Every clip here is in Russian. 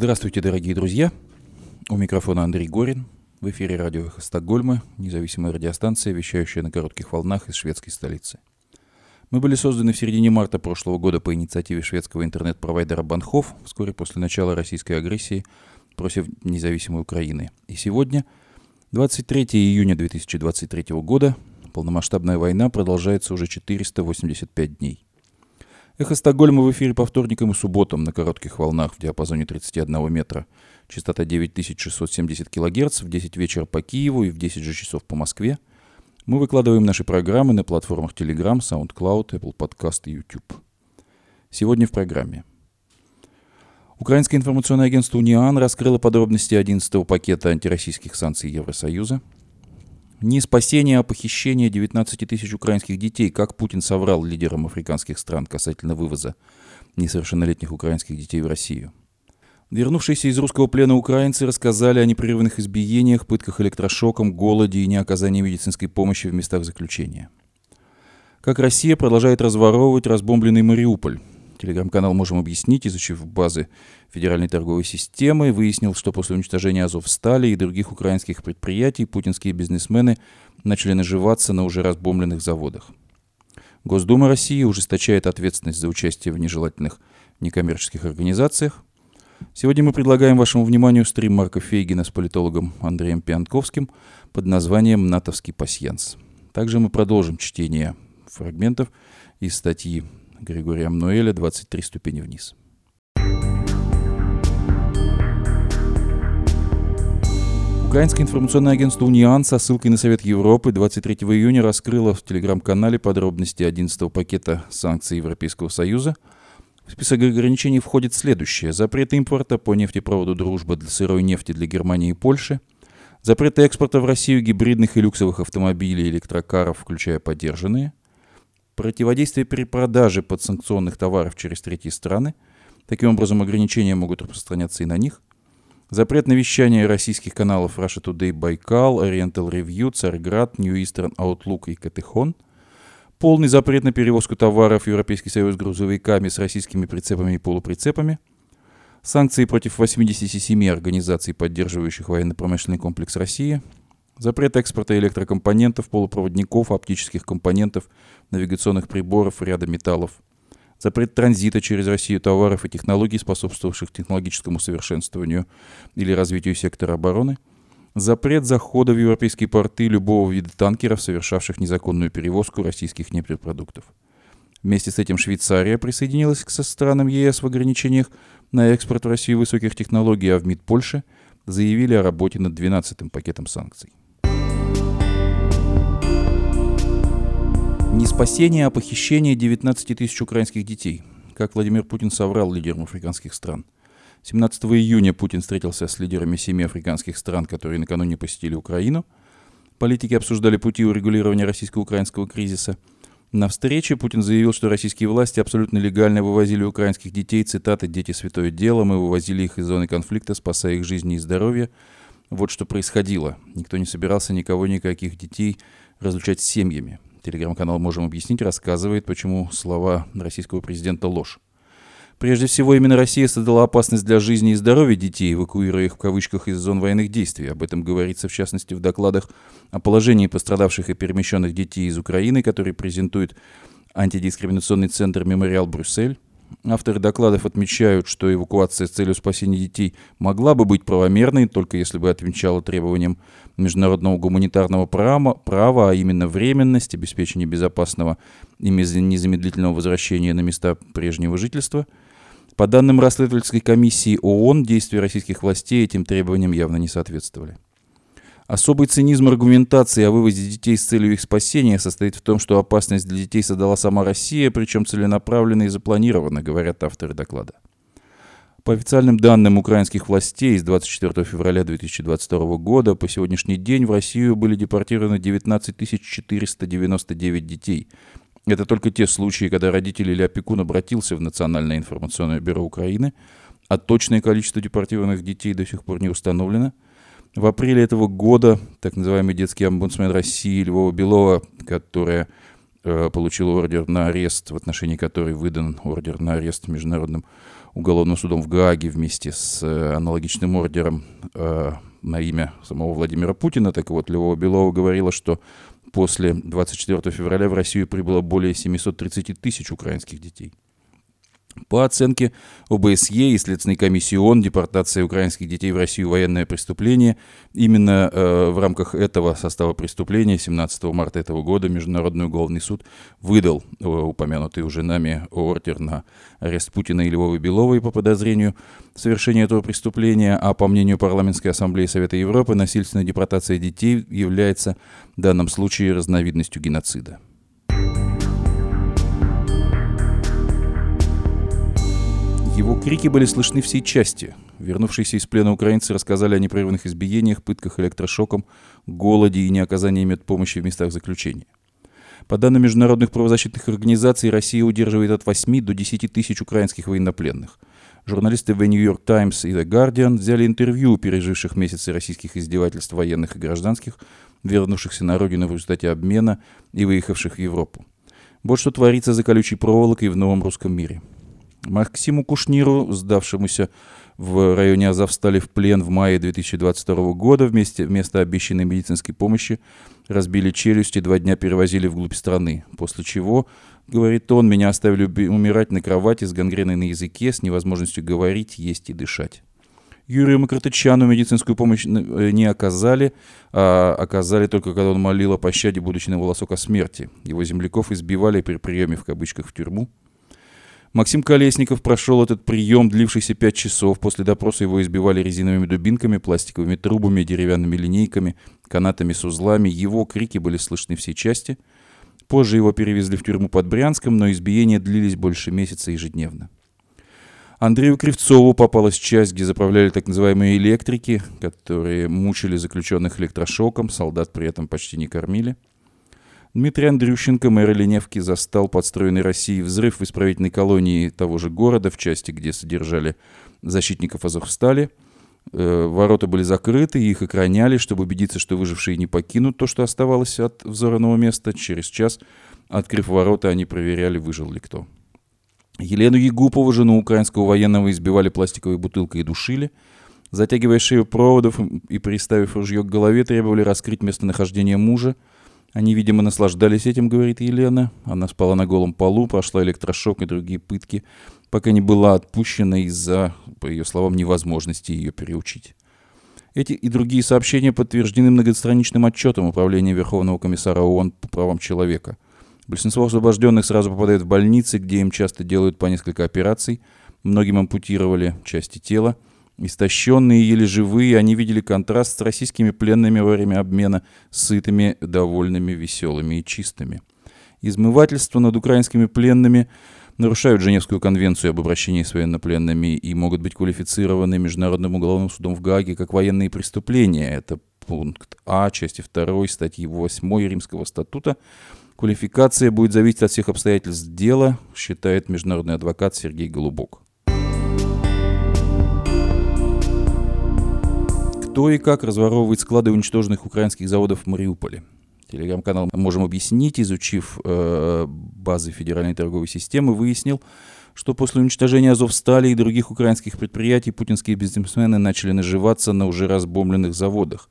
Здравствуйте, дорогие друзья. У микрофона Андрей Горин. В эфире радио «Эхо Стокгольма», независимая радиостанция, вещающая на коротких волнах из шведской столицы. Мы были созданы в середине марта прошлого года по инициативе шведского интернет-провайдера Банхов, вскоре после начала российской агрессии против независимой Украины. И сегодня, 23 июня 2023 года, полномасштабная война продолжается уже 485 дней. Эхо Стокгольма в эфире по вторникам и субботам на коротких волнах в диапазоне 31 метра. Частота 9670 кГц в 10 вечера по Киеву и в 10 же часов по Москве. Мы выкладываем наши программы на платформах Telegram, SoundCloud, Apple Podcast и YouTube. Сегодня в программе. Украинское информационное агентство «Униан» раскрыло подробности 11-го пакета антироссийских санкций Евросоюза – не спасение, а похищение 19 тысяч украинских детей, как Путин соврал лидерам африканских стран касательно вывоза несовершеннолетних украинских детей в Россию. Вернувшиеся из русского плена украинцы рассказали о непрерывных избиениях, пытках электрошоком, голоде и неоказании медицинской помощи в местах заключения. Как Россия продолжает разворовывать разбомбленный Мариуполь, Телеграм-канал «Можем объяснить», изучив базы Федеральной торговой системы, выяснил, что после уничтожения Азовстали и других украинских предприятий путинские бизнесмены начали наживаться на уже разбомбленных заводах. Госдума России ужесточает ответственность за участие в нежелательных некоммерческих организациях. Сегодня мы предлагаем вашему вниманию стрим Марка Фейгина с политологом Андреем Пианковским под названием «Натовский пасьянс». Также мы продолжим чтение фрагментов из статьи Григория Мнуэля «23 ступени вниз». Украинское информационное агентство «Униан» со ссылкой на Совет Европы 23 июня раскрыло в телеграм-канале подробности 11-го пакета санкций Европейского Союза. В список ограничений входит следующее. Запрет импорта по нефтепроводу «Дружба» для сырой нефти для Германии и Польши. Запрет экспорта в Россию гибридных и люксовых автомобилей и электрокаров, включая поддержанные противодействие перепродаже подсанкционных товаров через третьи страны. Таким образом, ограничения могут распространяться и на них. Запрет на вещание российских каналов Russia Today, Байкал, Oriental Review, Царьград, New Eastern Outlook и Катехон. Полный запрет на перевозку товаров в Европейский Союз грузовиками с российскими прицепами и полуприцепами. Санкции против 87 организаций, поддерживающих военно-промышленный комплекс России – Запрет экспорта электрокомпонентов, полупроводников, оптических компонентов, навигационных приборов, ряда металлов. Запрет транзита через Россию товаров и технологий, способствовавших технологическому совершенствованию или развитию сектора обороны. Запрет захода в европейские порты любого вида танкеров, совершавших незаконную перевозку российских нефтепродуктов. Вместе с этим Швейцария присоединилась к со странам ЕС в ограничениях на экспорт в Россию высоких технологий, а в МИД Польши заявили о работе над 12-м пакетом санкций. Не спасение, а похищение 19 тысяч украинских детей. Как Владимир Путин соврал лидерам африканских стран. 17 июня Путин встретился с лидерами семи африканских стран, которые накануне посетили Украину. Политики обсуждали пути урегулирования российско-украинского кризиса. На встрече Путин заявил, что российские власти абсолютно легально вывозили украинских детей, цитаты «дети святое дело», мы вывозили их из зоны конфликта, спасая их жизни и здоровье. Вот что происходило. Никто не собирался никого, никаких детей разлучать с семьями. Телеграм-канал «Можем объяснить» рассказывает, почему слова российского президента ложь. Прежде всего, именно Россия создала опасность для жизни и здоровья детей, эвакуируя их в кавычках из зон военных действий. Об этом говорится, в частности, в докладах о положении пострадавших и перемещенных детей из Украины, который презентует антидискриминационный центр «Мемориал Брюссель». Авторы докладов отмечают, что эвакуация с целью спасения детей могла бы быть правомерной, только если бы отвечала требованиям международного гуманитарного права, права, а именно временность, обеспечение безопасного и незамедлительного возвращения на места прежнего жительства. По данным расследовательской комиссии ООН, действия российских властей этим требованиям явно не соответствовали. Особый цинизм аргументации о вывозе детей с целью их спасения состоит в том, что опасность для детей создала сама Россия, причем целенаправленно и запланированно, говорят авторы доклада. По официальным данным украинских властей, с 24 февраля 2022 года по сегодняшний день в Россию были депортированы 19 499 детей. Это только те случаи, когда родитель или опекун обратился в Национальное информационное бюро Украины, а точное количество депортированных детей до сих пор не установлено – в апреле этого года так называемый детский омбудсмен России Львова Белова, которая э, получил ордер на арест, в отношении которой выдан ордер на арест Международным уголовным судом в Гааге вместе с э, аналогичным ордером э, на имя самого Владимира Путина. Так вот, Львова Белова говорила, что после 24 февраля в Россию прибыло более 730 тысяч украинских детей. По оценке ОБСЕ и Следственной комиссии ООН, депортация украинских детей в Россию – военное преступление. Именно э, в рамках этого состава преступления 17 марта этого года Международный уголовный суд выдал э, упомянутый уже нами ордер на арест Путина и Львовой Беловой по подозрению в совершении этого преступления, а по мнению Парламентской ассамблеи Совета Европы насильственная депортация детей является в данном случае разновидностью геноцида. Его крики были слышны всей части. Вернувшиеся из плена украинцы рассказали о непрерывных избиениях, пытках электрошоком, голоде и неоказании медпомощи в местах заключения. По данным международных правозащитных организаций, Россия удерживает от 8 до 10 тысяч украинских военнопленных. Журналисты The New York Times и The Guardian взяли интервью у переживших месяцы российских издевательств военных и гражданских, вернувшихся на родину в результате обмена и выехавших в Европу. Вот что творится за колючей проволокой в новом русском мире – Максиму Кушниру, сдавшемуся в районе Азовстали в плен в мае 2022 года вместе, вместо обещанной медицинской помощи разбили челюсть и два дня перевозили вглубь страны. После чего, говорит он, меня оставили умирать на кровати с гангреной на языке, с невозможностью говорить, есть и дышать. Юрию Макартычану медицинскую помощь э, не оказали, а оказали только когда он молил о пощаде, будучи на волосок о смерти. Его земляков избивали при приеме в кавычках в тюрьму. Максим Колесников прошел этот прием, длившийся пять часов. После допроса его избивали резиновыми дубинками, пластиковыми трубами, деревянными линейками, канатами с узлами. Его крики были слышны всей части. Позже его перевезли в тюрьму под Брянском, но избиения длились больше месяца ежедневно. Андрею Кривцову попалась часть, где заправляли так называемые электрики, которые мучили заключенных электрошоком, солдат при этом почти не кормили – Дмитрий Андрющенко, мэр Леневки, застал подстроенный Россией взрыв в исправительной колонии того же города, в части, где содержали защитников Азовстали. Э, ворота были закрыты, их охраняли, чтобы убедиться, что выжившие не покинут то, что оставалось от взорванного места. Через час, открыв ворота, они проверяли, выжил ли кто. Елену Егупову, жену украинского военного, избивали пластиковой бутылкой и душили. Затягивая шею проводов и приставив ружье к голове, требовали раскрыть местонахождение мужа – они, видимо, наслаждались этим, говорит Елена. Она спала на голом полу, прошла электрошок и другие пытки, пока не была отпущена из-за, по ее словам, невозможности ее переучить. Эти и другие сообщения подтверждены многостраничным отчетом Управления Верховного комиссара ООН по правам человека. Большинство освобожденных сразу попадают в больницы, где им часто делают по несколько операций. Многим ампутировали части тела – Истощенные, еле живые, они видели контраст с российскими пленными во время обмена, сытыми, довольными, веселыми и чистыми. Измывательство над украинскими пленными нарушают Женевскую конвенцию об обращении с военнопленными и могут быть квалифицированы Международным уголовным судом в Гааге как военные преступления. Это пункт А части 2 статьи 8 Римского статута. Квалификация будет зависеть от всех обстоятельств дела, считает международный адвокат Сергей Голубок. Кто и как разворовывает склады уничтоженных украинских заводов в Мариуполе. Телеграм-канал «Можем объяснить», изучив э, базы Федеральной торговой системы, выяснил, что после уничтожения Азовстали и других украинских предприятий путинские бизнесмены начали наживаться на уже разбомбленных заводах.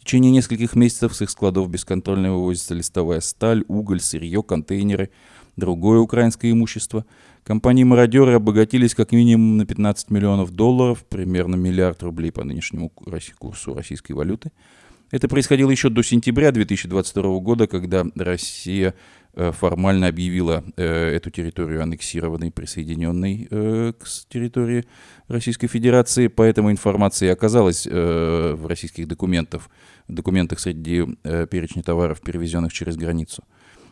В течение нескольких месяцев с их складов бесконтрольно вывозится листовая сталь, уголь, сырье, контейнеры, другое украинское имущество – Компании-мародеры обогатились как минимум на 15 миллионов долларов, примерно миллиард рублей по нынешнему курсу российской валюты. Это происходило еще до сентября 2022 года, когда Россия э, формально объявила э, эту территорию аннексированной, присоединенной э, к территории Российской Федерации. Поэтому информация оказалась в российских документах, документах среди перечня товаров, перевезенных через границу.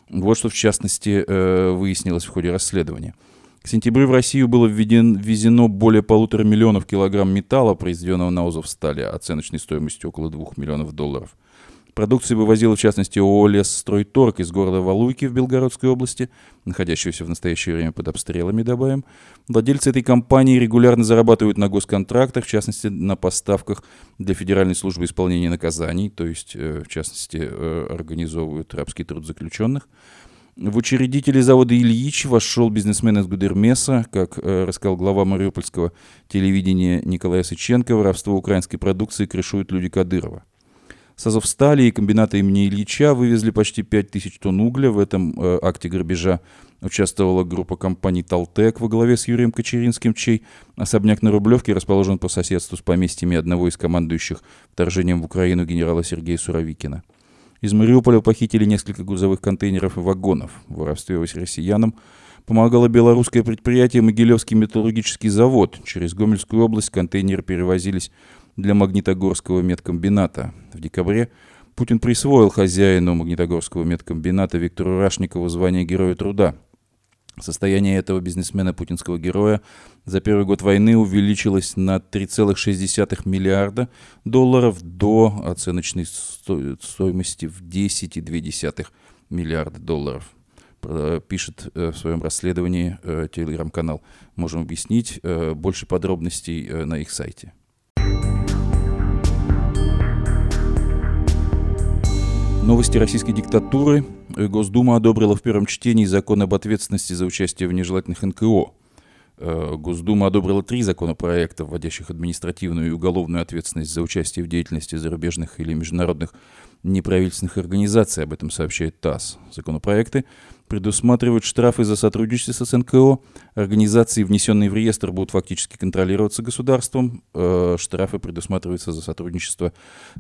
Вот что, в частности, выяснилось в ходе расследования – к сентябрю в Россию было ввезено более полутора миллионов килограмм металла, произведенного на Озовстале, оценочной стоимостью около двух миллионов долларов. Продукцию вывозила, в частности, ООО «Лесстройторг» из города Валуйки в Белгородской области, находящегося в настоящее время под обстрелами, добавим. Владельцы этой компании регулярно зарабатывают на госконтрактах, в частности, на поставках для Федеральной службы исполнения наказаний, то есть, э, в частности, э, организовывают рабский труд заключенных. В учредители завода «Ильич» вошел бизнесмен из Гудермеса, как э, рассказал глава мариупольского телевидения Николай Сыченко, воровство украинской продукции крышуют люди Кадырова. С Азовстали и комбината имени Ильича вывезли почти 5000 тонн угля. В этом э, акте грабежа участвовала группа компаний «Талтек» во главе с Юрием Кочеринским, чей особняк на Рублевке расположен по соседству с поместьями одного из командующих вторжением в Украину генерала Сергея Суровикина. Из Мариуполя похитили несколько грузовых контейнеров и вагонов. В воровстве россиянам помогало белорусское предприятие «Могилевский металлургический завод». Через Гомельскую область контейнеры перевозились для Магнитогорского медкомбината. В декабре Путин присвоил хозяину Магнитогорского медкомбината Виктору Рашникову звание Героя труда – Состояние этого бизнесмена путинского героя за первый год войны увеличилось на 3,6 миллиарда долларов до оценочной стоимости в 10,2 миллиарда долларов. Пишет э, в своем расследовании э, телеграм-канал. Можем объяснить э, больше подробностей на их сайте. Новости российской диктатуры. Госдума одобрила в первом чтении закон об ответственности за участие в нежелательных НКО. Э, Госдума одобрила три законопроекта, вводящих административную и уголовную ответственность за участие в деятельности зарубежных или международных неправительственных организаций, об этом сообщает ТАСС. Законопроекты предусматривают штрафы за сотрудничество с НКО, организации, внесенные в реестр, будут фактически контролироваться государством, э, штрафы предусматриваются за сотрудничество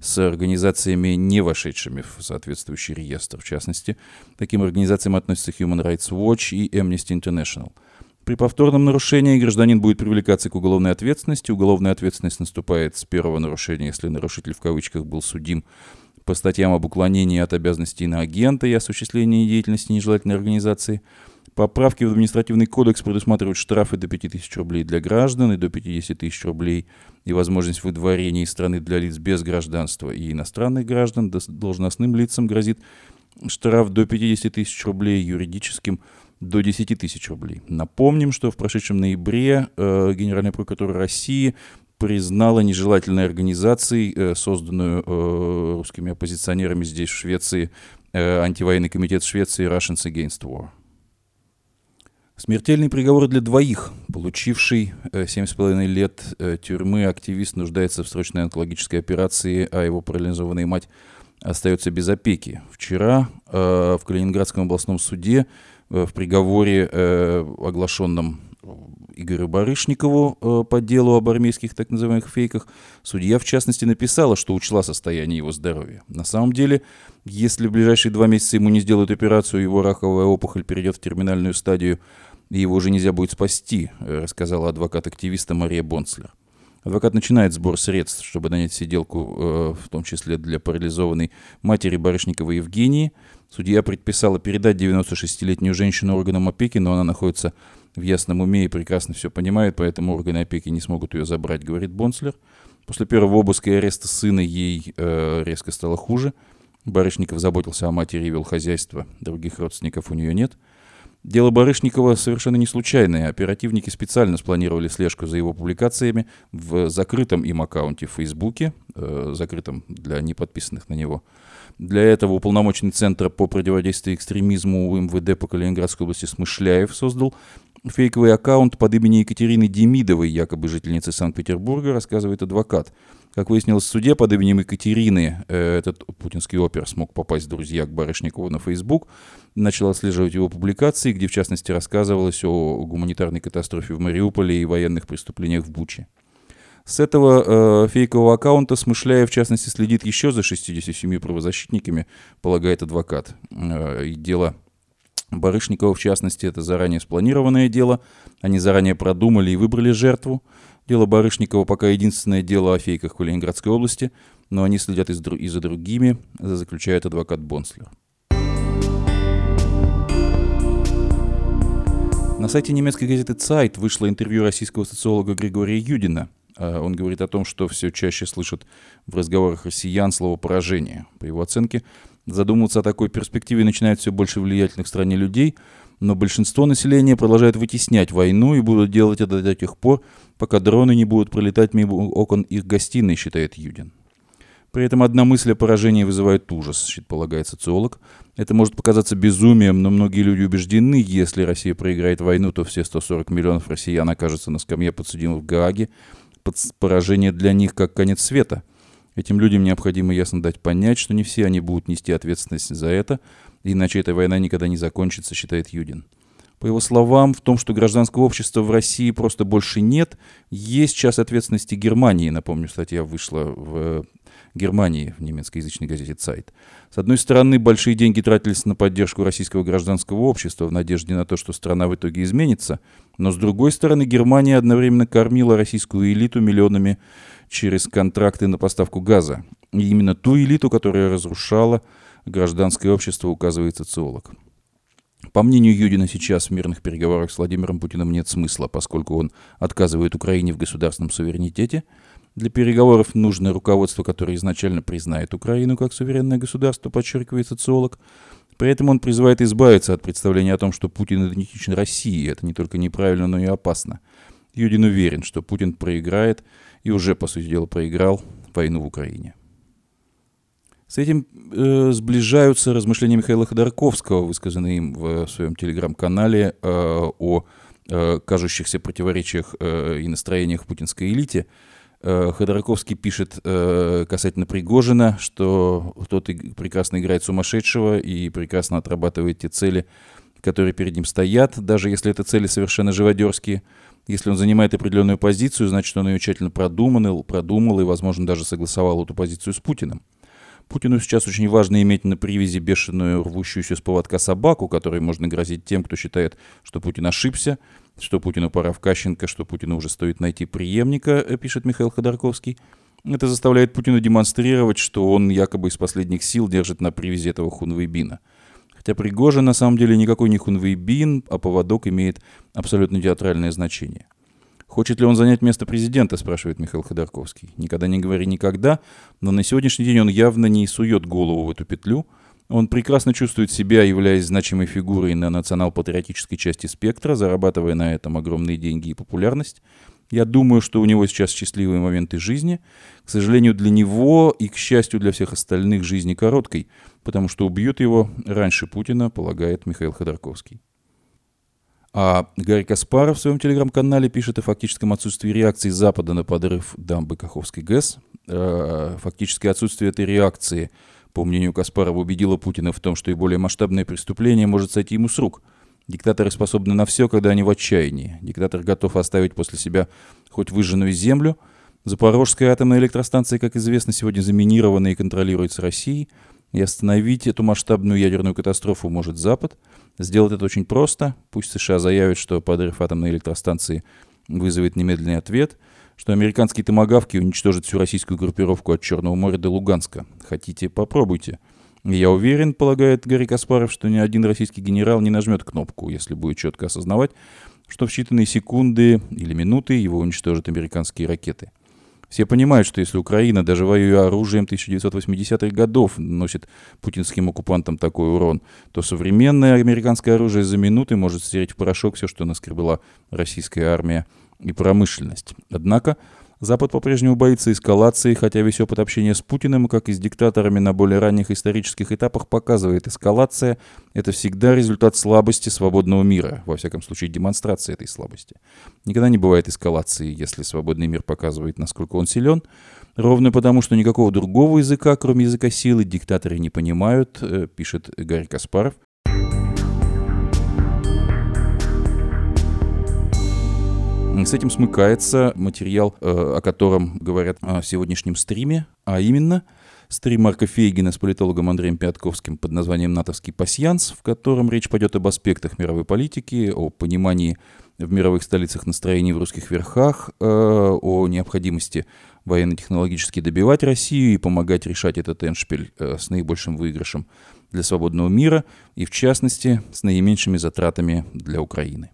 с организациями, не вошедшими в соответствующий реестр. В частности, таким организациям относятся Human Rights Watch и Amnesty International – при повторном нарушении гражданин будет привлекаться к уголовной ответственности. Уголовная ответственность наступает с первого нарушения, если нарушитель в кавычках был судим по статьям об уклонении от обязанностей на агента и осуществлении деятельности нежелательной организации. Поправки в административный кодекс предусматривают штрафы до 5000 рублей для граждан и до 50 тысяч рублей и возможность выдворения из страны для лиц без гражданства и иностранных граждан. Должностным лицам грозит штраф до 50 тысяч рублей, юридическим до 10 тысяч рублей. Напомним, что в прошедшем ноябре э, Генеральная прокуратура России признала нежелательной организацией, э, созданную э, русскими оппозиционерами здесь, в Швеции, э, антивоенный комитет Швеции Russians Against War. Смертельный приговор для двоих. Получивший э, 7,5 лет тюрьмы активист нуждается в срочной онкологической операции, а его парализованная мать остается без опеки. Вчера в Калининградском областном суде в приговоре, оглашенном Игорю Барышникову э, по делу об армейских так называемых фейках, судья в частности написала, что учла состояние его здоровья. На самом деле, если в ближайшие два месяца ему не сделают операцию, его раковая опухоль перейдет в терминальную стадию, и его уже нельзя будет спасти, рассказала адвокат-активиста Мария Бонцлер. Адвокат начинает сбор средств, чтобы нанять сиделку, в том числе для парализованной матери Барышникова Евгении – Судья предписала передать 96-летнюю женщину органам опеки, но она находится в ясном уме и прекрасно все понимает, поэтому органы опеки не смогут ее забрать, говорит Бонслер. После первого обыска и ареста сына ей э, резко стало хуже. Барышников заботился о матери и вел хозяйство. Других родственников у нее нет. Дело Барышникова совершенно не случайное. Оперативники специально спланировали слежку за его публикациями в закрытом им аккаунте в Фейсбуке, э, закрытом для неподписанных на него для этого уполномоченный Центр по противодействию экстремизму МВД по Калининградской области Смышляев создал фейковый аккаунт под именем Екатерины Демидовой, якобы жительницы Санкт-Петербурга, рассказывает адвокат. Как выяснилось в суде, под именем Екатерины э, этот путинский опер смог попасть в друзья к Барышникову на Facebook, начал отслеживать его публикации, где в частности рассказывалось о гуманитарной катастрофе в Мариуполе и военных преступлениях в Буче. С этого э, фейкового аккаунта Смышляев, в частности, следит еще за 67 правозащитниками, полагает адвокат. Э, и дело Барышникова, в частности, это заранее спланированное дело. Они заранее продумали и выбрали жертву. Дело Барышникова пока единственное дело о фейках в Калининградской области, но они следят и за, другими, заключает адвокат Бонслер. На сайте немецкой газеты Zeit вышло интервью российского социолога Григория Юдина – а, он говорит о том, что все чаще слышат в разговорах россиян слово «поражение». По его оценке, задумываться о такой перспективе начинает все больше влиятельных в стране людей, но большинство населения продолжает вытеснять войну и будут делать это до тех пор, пока дроны не будут пролетать мимо окон их гостиной, считает Юдин. При этом одна мысль о поражении вызывает ужас, полагает социолог. Это может показаться безумием, но многие люди убеждены, если Россия проиграет войну, то все 140 миллионов россиян окажутся на скамье подсудимых в Гааге. Поражение для них как конец света. Этим людям необходимо ясно дать понять, что не все они будут нести ответственность за это, иначе эта война никогда не закончится, считает Юдин. По его словам, в том, что гражданского общества в России просто больше нет, есть часть ответственности Германии. Напомню, статья вышла в Германии в немецкоязычной газете «Цайт». С одной стороны, большие деньги тратились на поддержку российского гражданского общества в надежде на то, что страна в итоге изменится, но с другой стороны, Германия одновременно кормила российскую элиту миллионами через контракты на поставку газа. И именно ту элиту, которая разрушала гражданское общество, указывает социолог. По мнению Юдина, сейчас в мирных переговорах с Владимиром Путиным нет смысла, поскольку он отказывает Украине в государственном суверенитете – для переговоров нужно руководство, которое изначально признает Украину как суверенное государство, подчеркивает социолог. При этом он призывает избавиться от представления о том, что Путин идентичен России. Это не только неправильно, но и опасно. Юдин уверен, что Путин проиграет и уже, по сути дела, проиграл войну в Украине. С этим э, сближаются размышления Михаила Ходорковского, высказанные им в своем телеграм-канале э, о э, кажущихся противоречиях э, и настроениях в путинской элите – Э, Ходорковский пишет э, касательно Пригожина, что тот прекрасно играет сумасшедшего и прекрасно отрабатывает те цели, которые перед ним стоят, даже если это цели совершенно живодерские. Если он занимает определенную позицию, значит, он ее тщательно продумал, продумал и, возможно, даже согласовал эту позицию с Путиным. Путину сейчас очень важно иметь на привязи бешеную рвущуюся с поводка собаку, которой можно грозить тем, кто считает, что Путин ошибся, что Путину пора в Кащенко, что Путину уже стоит найти преемника, э, пишет Михаил Ходорковский. Это заставляет Путина демонстрировать, что он якобы из последних сил держит на привязи этого хунвейбина. Хотя Пригожин на самом деле никакой не хунвейбин, а поводок имеет абсолютно театральное значение – Хочет ли он занять место президента, спрашивает Михаил Ходорковский. Никогда не говори никогда, но на сегодняшний день он явно не сует голову в эту петлю. Он прекрасно чувствует себя, являясь значимой фигурой на национал-патриотической части спектра, зарабатывая на этом огромные деньги и популярность. Я думаю, что у него сейчас счастливые моменты жизни. К сожалению, для него и, к счастью, для всех остальных жизни короткой, потому что убьют его раньше Путина, полагает Михаил Ходорковский. А Гарри Каспаров в своем телеграм-канале пишет о фактическом отсутствии реакции Запада на подрыв дамбы Каховской ГЭС. Э, фактическое отсутствие этой реакции, по мнению Каспарова, убедило Путина в том, что и более масштабное преступление может сойти ему с рук. Диктаторы способны на все, когда они в отчаянии. Диктатор готов оставить после себя хоть выжженную землю. Запорожская атомная электростанция, как известно, сегодня заминирована и контролируется Россией. И остановить эту масштабную ядерную катастрофу может Запад – Сделать это очень просто. Пусть США заявят, что подрыв атомной электростанции вызовет немедленный ответ, что американские томогавки уничтожат всю российскую группировку от Черного моря до Луганска. Хотите, попробуйте. Я уверен, полагает Гарри Каспаров, что ни один российский генерал не нажмет кнопку, если будет четко осознавать, что в считанные секунды или минуты его уничтожат американские ракеты. Все понимают, что если Украина, даже воюя оружием 1980-х годов, носит путинским оккупантам такой урон, то современное американское оружие за минуты может стереть в порошок все, что наскребла российская армия и промышленность. Однако Запад по-прежнему боится эскалации, хотя весь опыт общения с Путиным, как и с диктаторами на более ранних исторических этапах, показывает, эскалация – это всегда результат слабости свободного мира, во всяком случае демонстрация этой слабости. Никогда не бывает эскалации, если свободный мир показывает, насколько он силен, ровно потому, что никакого другого языка, кроме языка силы, диктаторы не понимают, э, пишет Гарри Каспаров. С этим смыкается материал, э, о котором говорят в сегодняшнем стриме, а именно стрим Марка Фейгина с политологом Андреем Пятковским под названием «Натовский пасьянс», в котором речь пойдет об аспектах мировой политики, о понимании в мировых столицах настроений в русских верхах, э, о необходимости военно-технологически добивать Россию и помогать решать этот эншпиль э, с наибольшим выигрышем для свободного мира и, в частности, с наименьшими затратами для Украины.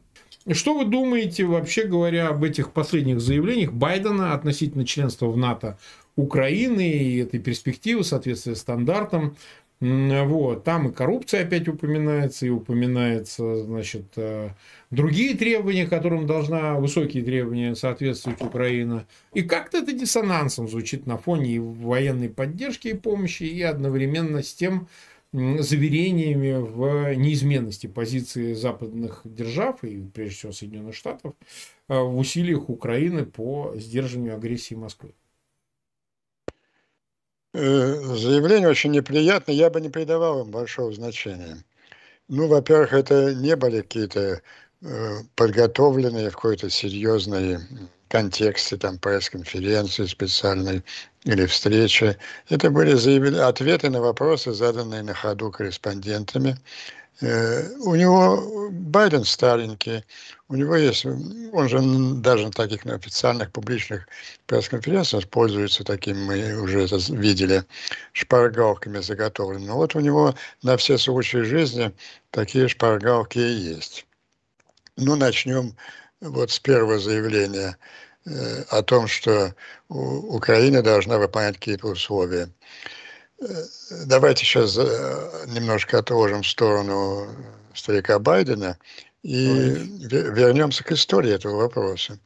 Что вы думаете, вообще говоря, об этих последних заявлениях Байдена относительно членства в НАТО Украины и этой перспективы, соответствия стандартам? Вот. Там и коррупция опять упоминается, и упоминается, значит, э, другие требования, которым должна высокие требования соответствовать Украина. И как-то это диссонансом звучит на фоне и военной поддержки и помощи, и одновременно с тем заверениями в неизменности позиции западных держав и прежде всего Соединенных Штатов э, в усилиях Украины по сдерживанию агрессии Москвы. Э, заявление очень неприятное, я бы не придавал им большого значения. Ну, во-первых, это не были какие-то э, подготовленные в какой-то серьезной контексте, там, пресс-конференции специальной или встречи. Это были заявления, ответы на вопросы, заданные на ходу корреспондентами. Э, у него Байден старенький, у него есть, он же даже на таких на официальных публичных пресс-конференциях пользуется такими, мы уже это видели, шпаргалками заготовленными. Вот у него на все случаи жизни такие шпаргалки и есть. Ну, начнем вот с первого заявления э, о том, что Украина должна выполнять какие-то условия. Давайте сейчас э, немножко отложим в сторону старика Байдена и вернемся к истории этого вопроса.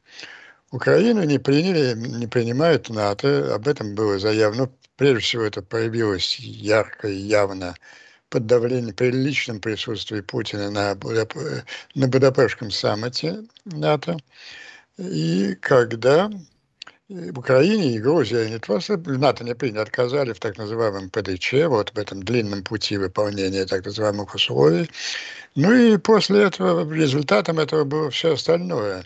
Украину не приняли, не принимают НАТО, об этом было заявлено. Прежде всего, это проявилось ярко и явно под давлением, при личном присутствии Путина на, на Будапештском саммите НАТО. И когда в Украине и Грузии не просто НАТО не приняли, отказали в так называемом ПДЧ, вот в этом длинном пути выполнения так называемых условий. Ну и после этого, результатом этого было все остальное.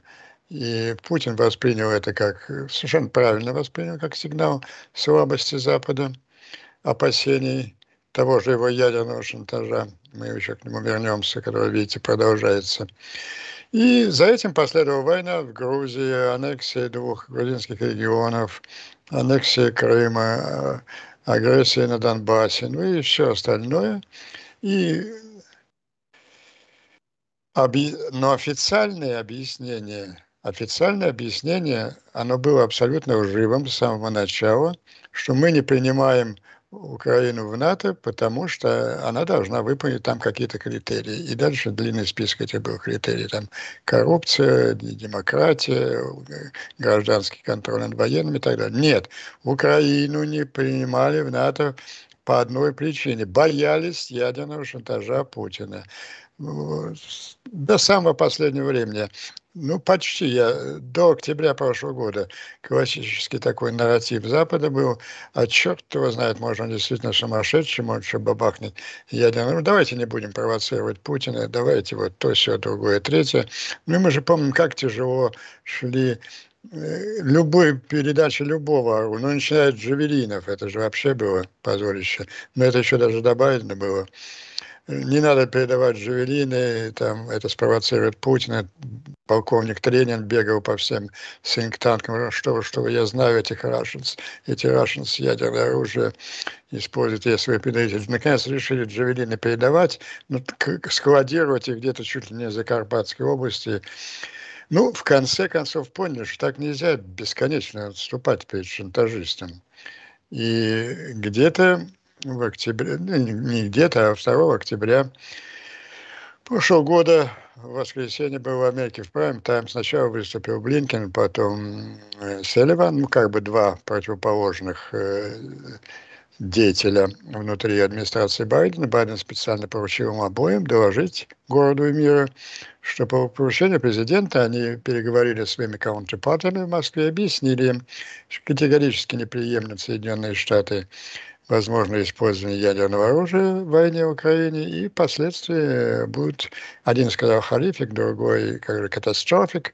И Путин воспринял это как, совершенно правильно воспринял, как сигнал слабости Запада, опасений того же его ядерного шантажа. Мы еще к нему вернемся, который, видите, продолжается. И за этим последовала война в Грузии, аннексия двух грузинских регионов, аннексия Крыма, э, агрессия на Донбассе, ну и все остальное. И но официальное объяснение, официальное объяснение, оно было абсолютно лживым с самого начала, что мы не принимаем Украину в НАТО, потому что она должна выполнить там какие-то критерии. И дальше длинный список этих был критерий. Там коррупция, демократия, гражданский контроль над военными и так далее. Нет, Украину не принимали в НАТО по одной причине. Боялись ядерного шантажа Путина до самого последнего времени ну, почти. Я до октября прошлого года классический такой нарратив Запада был. А черт его знает, может, он действительно сумасшедший, может, что бабахнет ядерно. Ну, давайте не будем провоцировать Путина, давайте вот то, все, другое, третье. Ну, мы же помним, как тяжело шли э, любой передачи любого, ну, начиная от Джавелинов, это же вообще было позорище. Но это еще даже добавлено было не надо передавать Жавелины, там, это спровоцирует Путина. Полковник Тренин бегал по всем синктанкам, что, что я знаю этих Russians, эти Russians ядерное оружие используют, если вы передаете. Наконец решили Джавелины передавать, ну, складировать их где-то чуть ли не за Карпатской области. Ну, в конце концов поняли, что так нельзя бесконечно отступать перед шантажистом. И где-то в октябре, ну, не где-то, а 2 октября прошлого года, в воскресенье был в Америке в Прайм Тайм. Сначала выступил Блинкен, потом э, Селиван, ну, как бы два противоположных э, деятеля внутри администрации Байдена. Байден специально поручил им обоим доложить городу и миру, что по поручению президента они переговорили с своими каунтерпартами в Москве, объяснили им, что категорически неприемлем Соединенные Штаты возможно использование ядерного оружия в войне в Украине, и последствия будут, один сказал халифик, другой как катастрофик.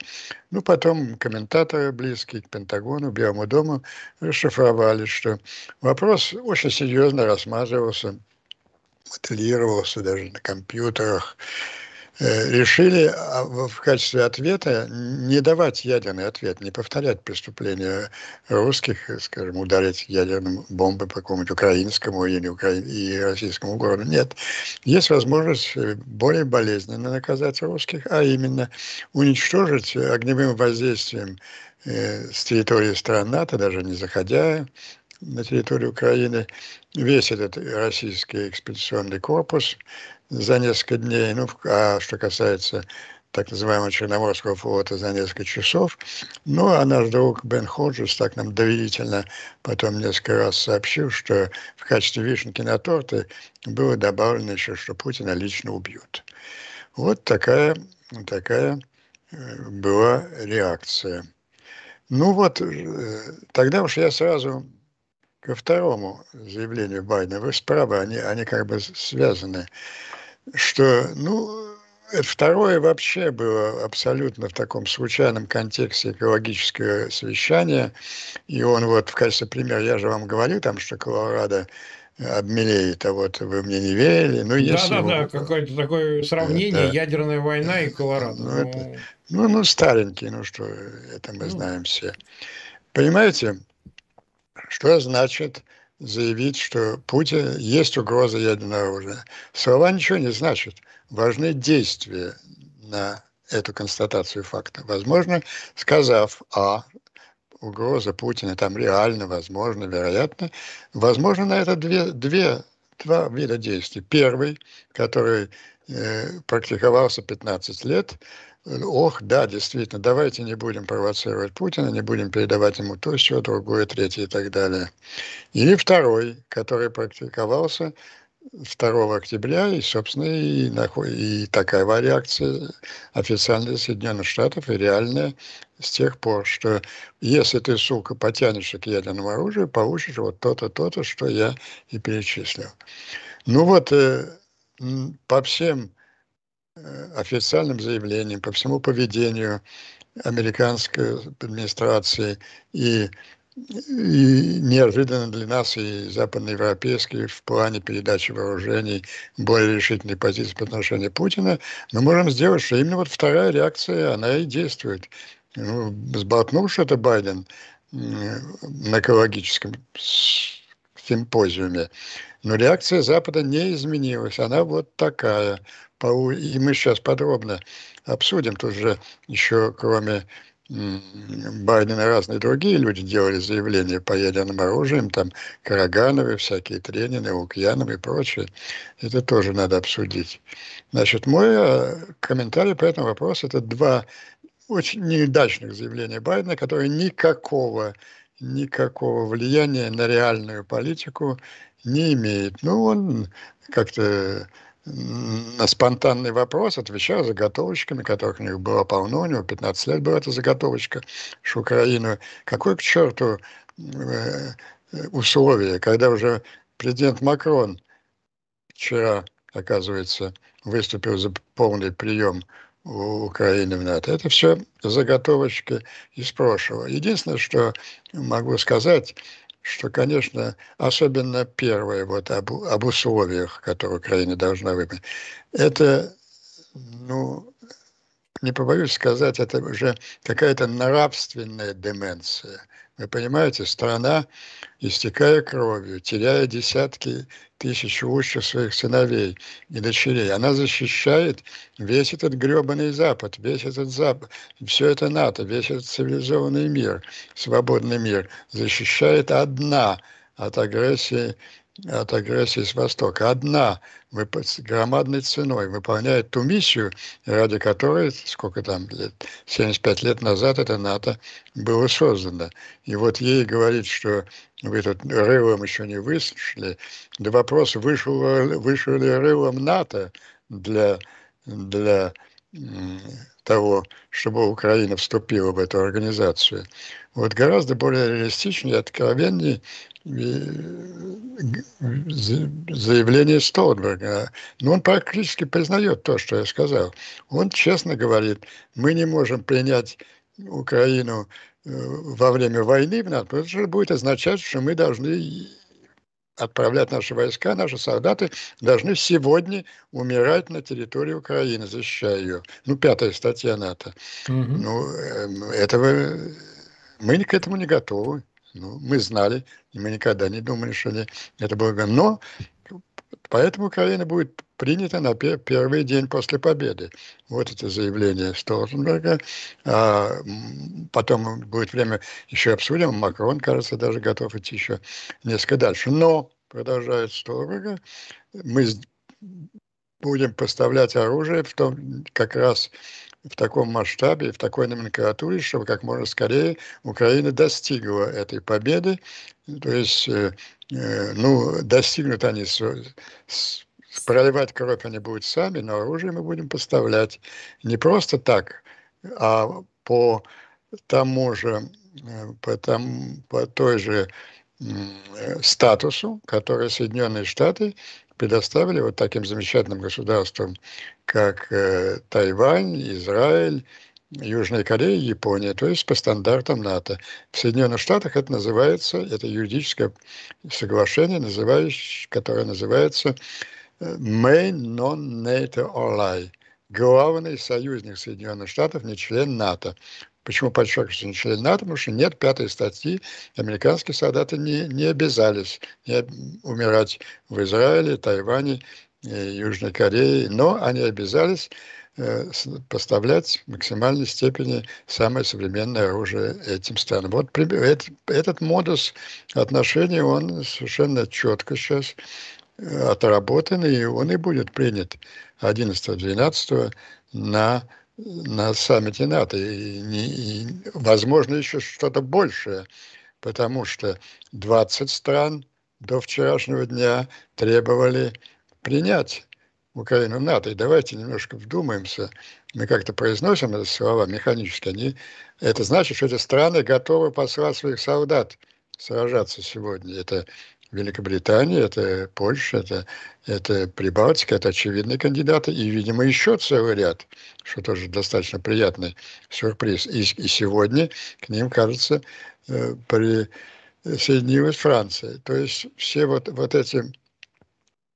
Ну, потом комментаторы, близкие к Пентагону, Белому дому, расшифровали, что вопрос очень серьезно рассматривался, моделировался даже на компьютерах, решили а, в качестве ответа не давать ядерный ответ, не повторять преступления русских, скажем, ударить ядерным бомбой по какому-нибудь украинскому или и российскому городу. Нет. Есть возможность э, более болезненно наказать русских, а именно уничтожить огневым воздействием э, с территории стран НАТО, даже не заходя на территорию Украины, весь этот российский экспедиционный корпус, за несколько дней. Ну, а что касается так называемого Черноморского флота за несколько часов. Ну, а наш друг Бен Ходжес так нам доверительно потом несколько раз сообщил, что в качестве вишенки на торте было добавлено еще, что Путина лично убьют. Вот такая, такая э, была реакция. Ну вот, э, тогда уж я сразу ко второму заявлению Байдена. Вы правы, они, они как бы связаны. Что, ну, это второе вообще было абсолютно в таком случайном контексте экологического совещания. И он вот в качестве примера, я же вам говорил там, что Колорадо обмелеет, а вот вы мне не верили. Ну, если да, да, да, какое-то такое сравнение, это, ядерная война и Колорадо. Ну, ну... Это, ну, ну, старенький, ну что, это мы ну. знаем все. Понимаете, что значит заявить, что Путин есть угроза ядерного оружия? Слова ничего не значат. Важны действия на эту констатацию факта. Возможно, сказав А, угроза Путина там реально, возможно, вероятно, возможно, на это две, две, два вида действий. Первый, который э, практиковался 15 лет, ох, да, действительно, давайте не будем провоцировать Путина, не будем передавать ему то, все, другое, третье и так далее. Или второй, который практиковался 2 октября, и, собственно, и, и такая реакция официальная Соединенных Штатов, и реальная с тех пор, что если ты, сука, потянешься к ядерному оружию, получишь вот то-то, то-то, что я и перечислил. Ну вот, э, по всем официальным заявлениям, по всему поведению американской администрации и, и неожиданно для нас и западноевропейской в плане передачи вооружений более решительной позиции по отношению Путина, мы можем сделать, что именно вот вторая реакция, она и действует. Ну, сболтнувши это Байден на экологическом симпозиуме, но реакция Запада не изменилась, она вот такая – и мы сейчас подробно обсудим, тут же еще кроме Байдена разные другие люди делали заявления по ядерным оружиям, там Карагановы, всякие Тренины, Лукьяновы и прочее. Это тоже надо обсудить. Значит, мой э, комментарий по этому вопросу – это два очень неудачных заявления Байдена, которые никакого, никакого влияния на реальную политику не имеют. Ну, он как-то на спонтанный вопрос отвечал заготовочками, которых у них было полно, у него 15 лет была эта заготовочка, что Украину, какой к черту э, условия, когда уже президент Макрон вчера, оказывается, выступил за полный прием у Украины в НАТО. Это все заготовочки из прошлого. Единственное, что могу сказать, что, конечно, особенно первое вот об, об условиях, которые Украина должна выполнить, это, ну, не побоюсь сказать, это уже какая-то нравственная деменция. Вы понимаете, страна, истекая кровью, теряя десятки тысяч лучших своих сыновей и дочерей, она защищает весь этот гребаный Запад, весь этот Запад, все это НАТО, весь этот цивилизованный мир, свободный мир, защищает одна от агрессии от агрессии с Востока. Одна с громадной ценой выполняет ту миссию, ради которой, сколько там лет, 75 лет назад это НАТО было создано. И вот ей говорит, что вы тут рылом еще не выслушали, да вопрос, вышел, вышел ли рылом НАТО для, для того, чтобы Украина вступила в эту организацию. Вот гораздо более реалистичнее откровеннее заявление Столтенберга. Но он практически признает то, что я сказал. Он честно говорит, мы не можем принять Украину э, во время войны в НАТО, потому что это будет означать, что мы должны отправлять наши войска, наши солдаты должны сегодня умирать на территории Украины, защищая ее. Ну, пятая статья НАТО. Угу. Ну, эм, этого мы к этому не готовы. Ну, мы знали, и мы никогда не думали, что это было. Но поэтому Украина будет принята на первый день после победы. Вот это заявление Столтенберга. А потом будет время, еще обсудим. Макрон, кажется, даже готов идти еще несколько дальше. Но, продолжает Столтенберга, мы будем поставлять оружие в том, как раз в таком масштабе, в такой номенклатуре, чтобы как можно скорее Украина достигла этой победы. То есть, э, э, ну, достигнут они с, с, проливать кровь они будут сами, но оружие мы будем поставлять не просто так, а по тому же, э, по, тому, по той же статусу, который Соединенные Штаты предоставили вот таким замечательным государствам, как э, Тайвань, Израиль, Южная Корея, Япония, то есть по стандартам НАТО. В Соединенных Штатах это называется, это юридическое соглашение, называющее, которое называется э, Main Non-NATO Ally, главный союзник Соединенных Штатов, не член НАТО. Почему подчеркиваю, что не член НАТО? Потому что нет пятой статьи. Американские солдаты не, не обязались не умирать в Израиле, Тайване, э, Южной Корее, но они обязались э, поставлять в максимальной степени самое современное оружие этим странам. Вот этот, этот модус отношений, он совершенно четко сейчас отработан, и он и будет принят 11-12 на на саммите НАТО. И, не, и, возможно, еще что-то большее, потому что 20 стран до вчерашнего дня требовали принять Украину в НАТО. И давайте немножко вдумаемся. Мы как-то произносим эти слова механически. Они, это значит, что эти страны готовы послать своих солдат сражаться сегодня. Это Великобритания, это Польша, это, это Прибалтика, это очевидные кандидаты, и, видимо, еще целый ряд, что тоже достаточно приятный сюрприз. И, и сегодня к ним, кажется, э, присоединилась Франция. То есть все вот, вот эти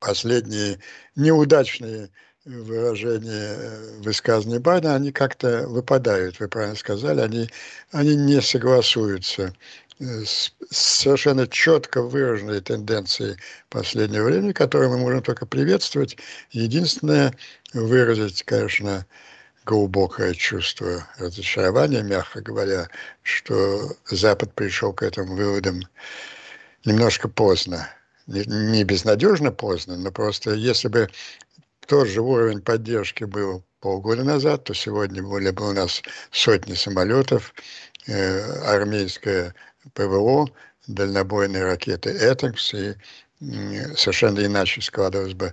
последние неудачные выражения э, высказанные Байдена, они как-то выпадают, вы правильно сказали, они, они не согласуются с совершенно четко выраженной тенденцией последнего времени, которую мы можем только приветствовать. Единственное, выразить, конечно, глубокое чувство разочарования, мягко говоря, что Запад пришел к этим выводам немножко поздно. Не безнадежно поздно, но просто если бы тот же уровень поддержки был полгода назад, то сегодня были бы у нас сотни самолетов, э, армейская ПВО, дальнобойные ракеты «Этекс», и совершенно иначе складывалась бы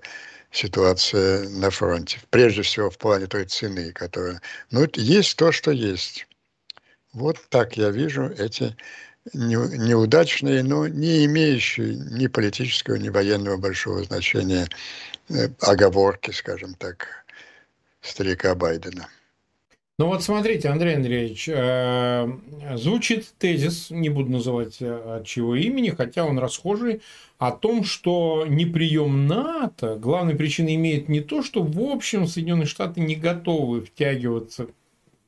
ситуация на фронте. Прежде всего в плане той цены, которая... Ну, есть то, что есть. Вот так я вижу эти неудачные, но не имеющие ни политического, ни военного большого значения э, оговорки, скажем так, старика Байдена. Ну вот смотрите, Андрей Андреевич, э, звучит тезис, не буду называть э, от чего имени, хотя он расхожий, о том, что неприем НАТО главной причиной имеет не то, что в общем Соединенные Штаты не готовы втягиваться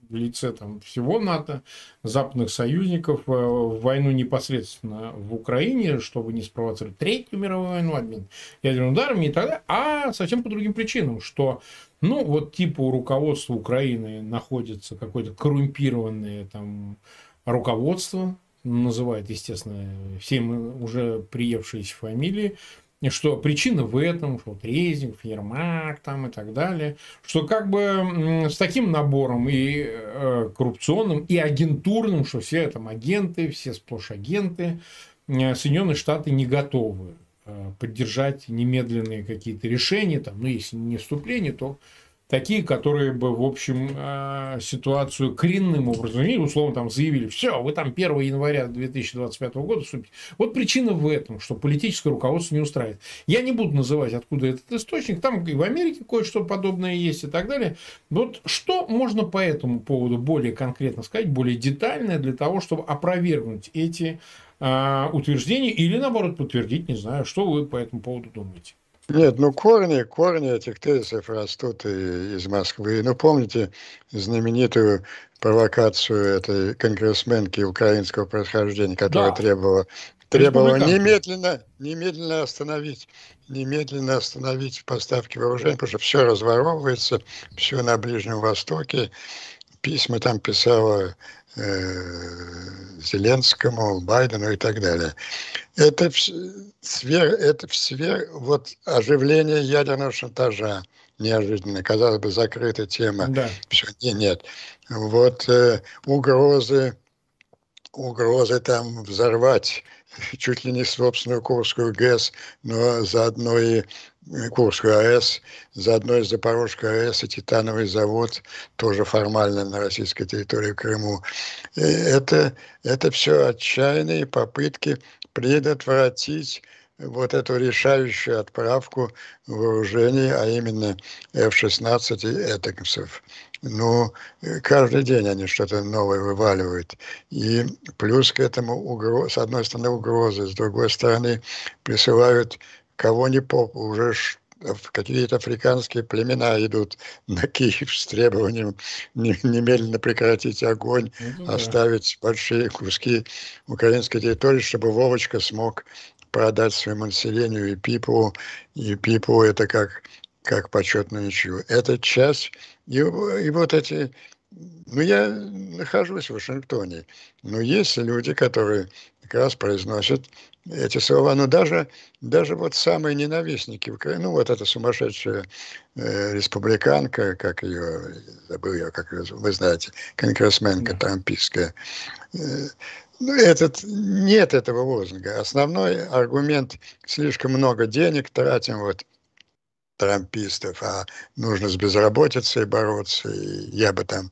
в лице там, всего НАТО, западных союзников э, в войну непосредственно в Украине, чтобы не спровоцировать Третью мировую войну, обмен ядерными ударами и так далее, а совсем по другим причинам, что ну, вот типа у руководства Украины находится какое-то коррумпированное там руководство, называет, естественно, все мы уже приевшиеся фамилии, что причина в этом, что вот Резник, Ермак там и так далее, что как бы с таким набором и э, коррупционным, и агентурным, что все там агенты, все сплошь агенты, э, Соединенные Штаты не готовы поддержать немедленные какие-то решения, там, ну, если не вступление, то такие, которые бы, в общем, э, ситуацию коренным образом, или, условно, там заявили, все, вы там 1 января 2025 года вступите. Вот причина в этом, что политическое руководство не устраивает. Я не буду называть, откуда этот источник, там и в Америке кое-что подобное есть и так далее. Вот что можно по этому поводу более конкретно сказать, более детальное для того, чтобы опровергнуть эти а, утверждение или, наоборот, подтвердить, не знаю, что вы по этому поводу думаете. Нет, ну корни, корни этих тезисов растут из Москвы. Ну, помните знаменитую провокацию этой конгрессменки украинского происхождения, которая да. требовала, требовала немедленно, немедленно остановить, немедленно остановить поставки вооружений, потому что все разворовывается, все на Ближнем Востоке. Письма там писала Зеленскому, Байдену и так далее. Это в, сфер, это в сфере вот, оживления ядерного шантажа, неожиданно. Казалось бы, закрыта тема. Да. Все, нет, нет. Вот э, угрозы, угрозы там взорвать чуть ли не собственную Курскую ГЭС, но заодно и Курскую АЭС, заодно и Запорожскую АЭС и Титановый завод, тоже формально на российской территории Крыму. И это, это все отчаянные попытки предотвратить вот эту решающую отправку вооружений, а именно F-16 и «Этаксов». Ну, каждый день они что-то новое вываливают. И плюс к этому, угроз, с одной стороны, угрозы, с другой стороны, присылают кого ни поп, уже какие-то африканские племена идут на Киев с требованием немедленно прекратить огонь, ну, да. оставить большие куски украинской территории, чтобы Вовочка смог продать своему населению и Пипу, и Пипу это как, как почетную ничью. Это часть, и, и вот эти, ну я нахожусь в Вашингтоне, но есть люди, которые как раз произносят эти слова, но даже, даже вот самые ненавистники Украины, ну вот эта сумасшедшая э, республиканка, как ее, забыл я, как ее, вы знаете, конгрессменка да. трампийская, э, ну, этот, нет этого лозунга. Основной аргумент – слишком много денег тратим, вот, трампистов, а нужно с безработицей бороться, и я бы там...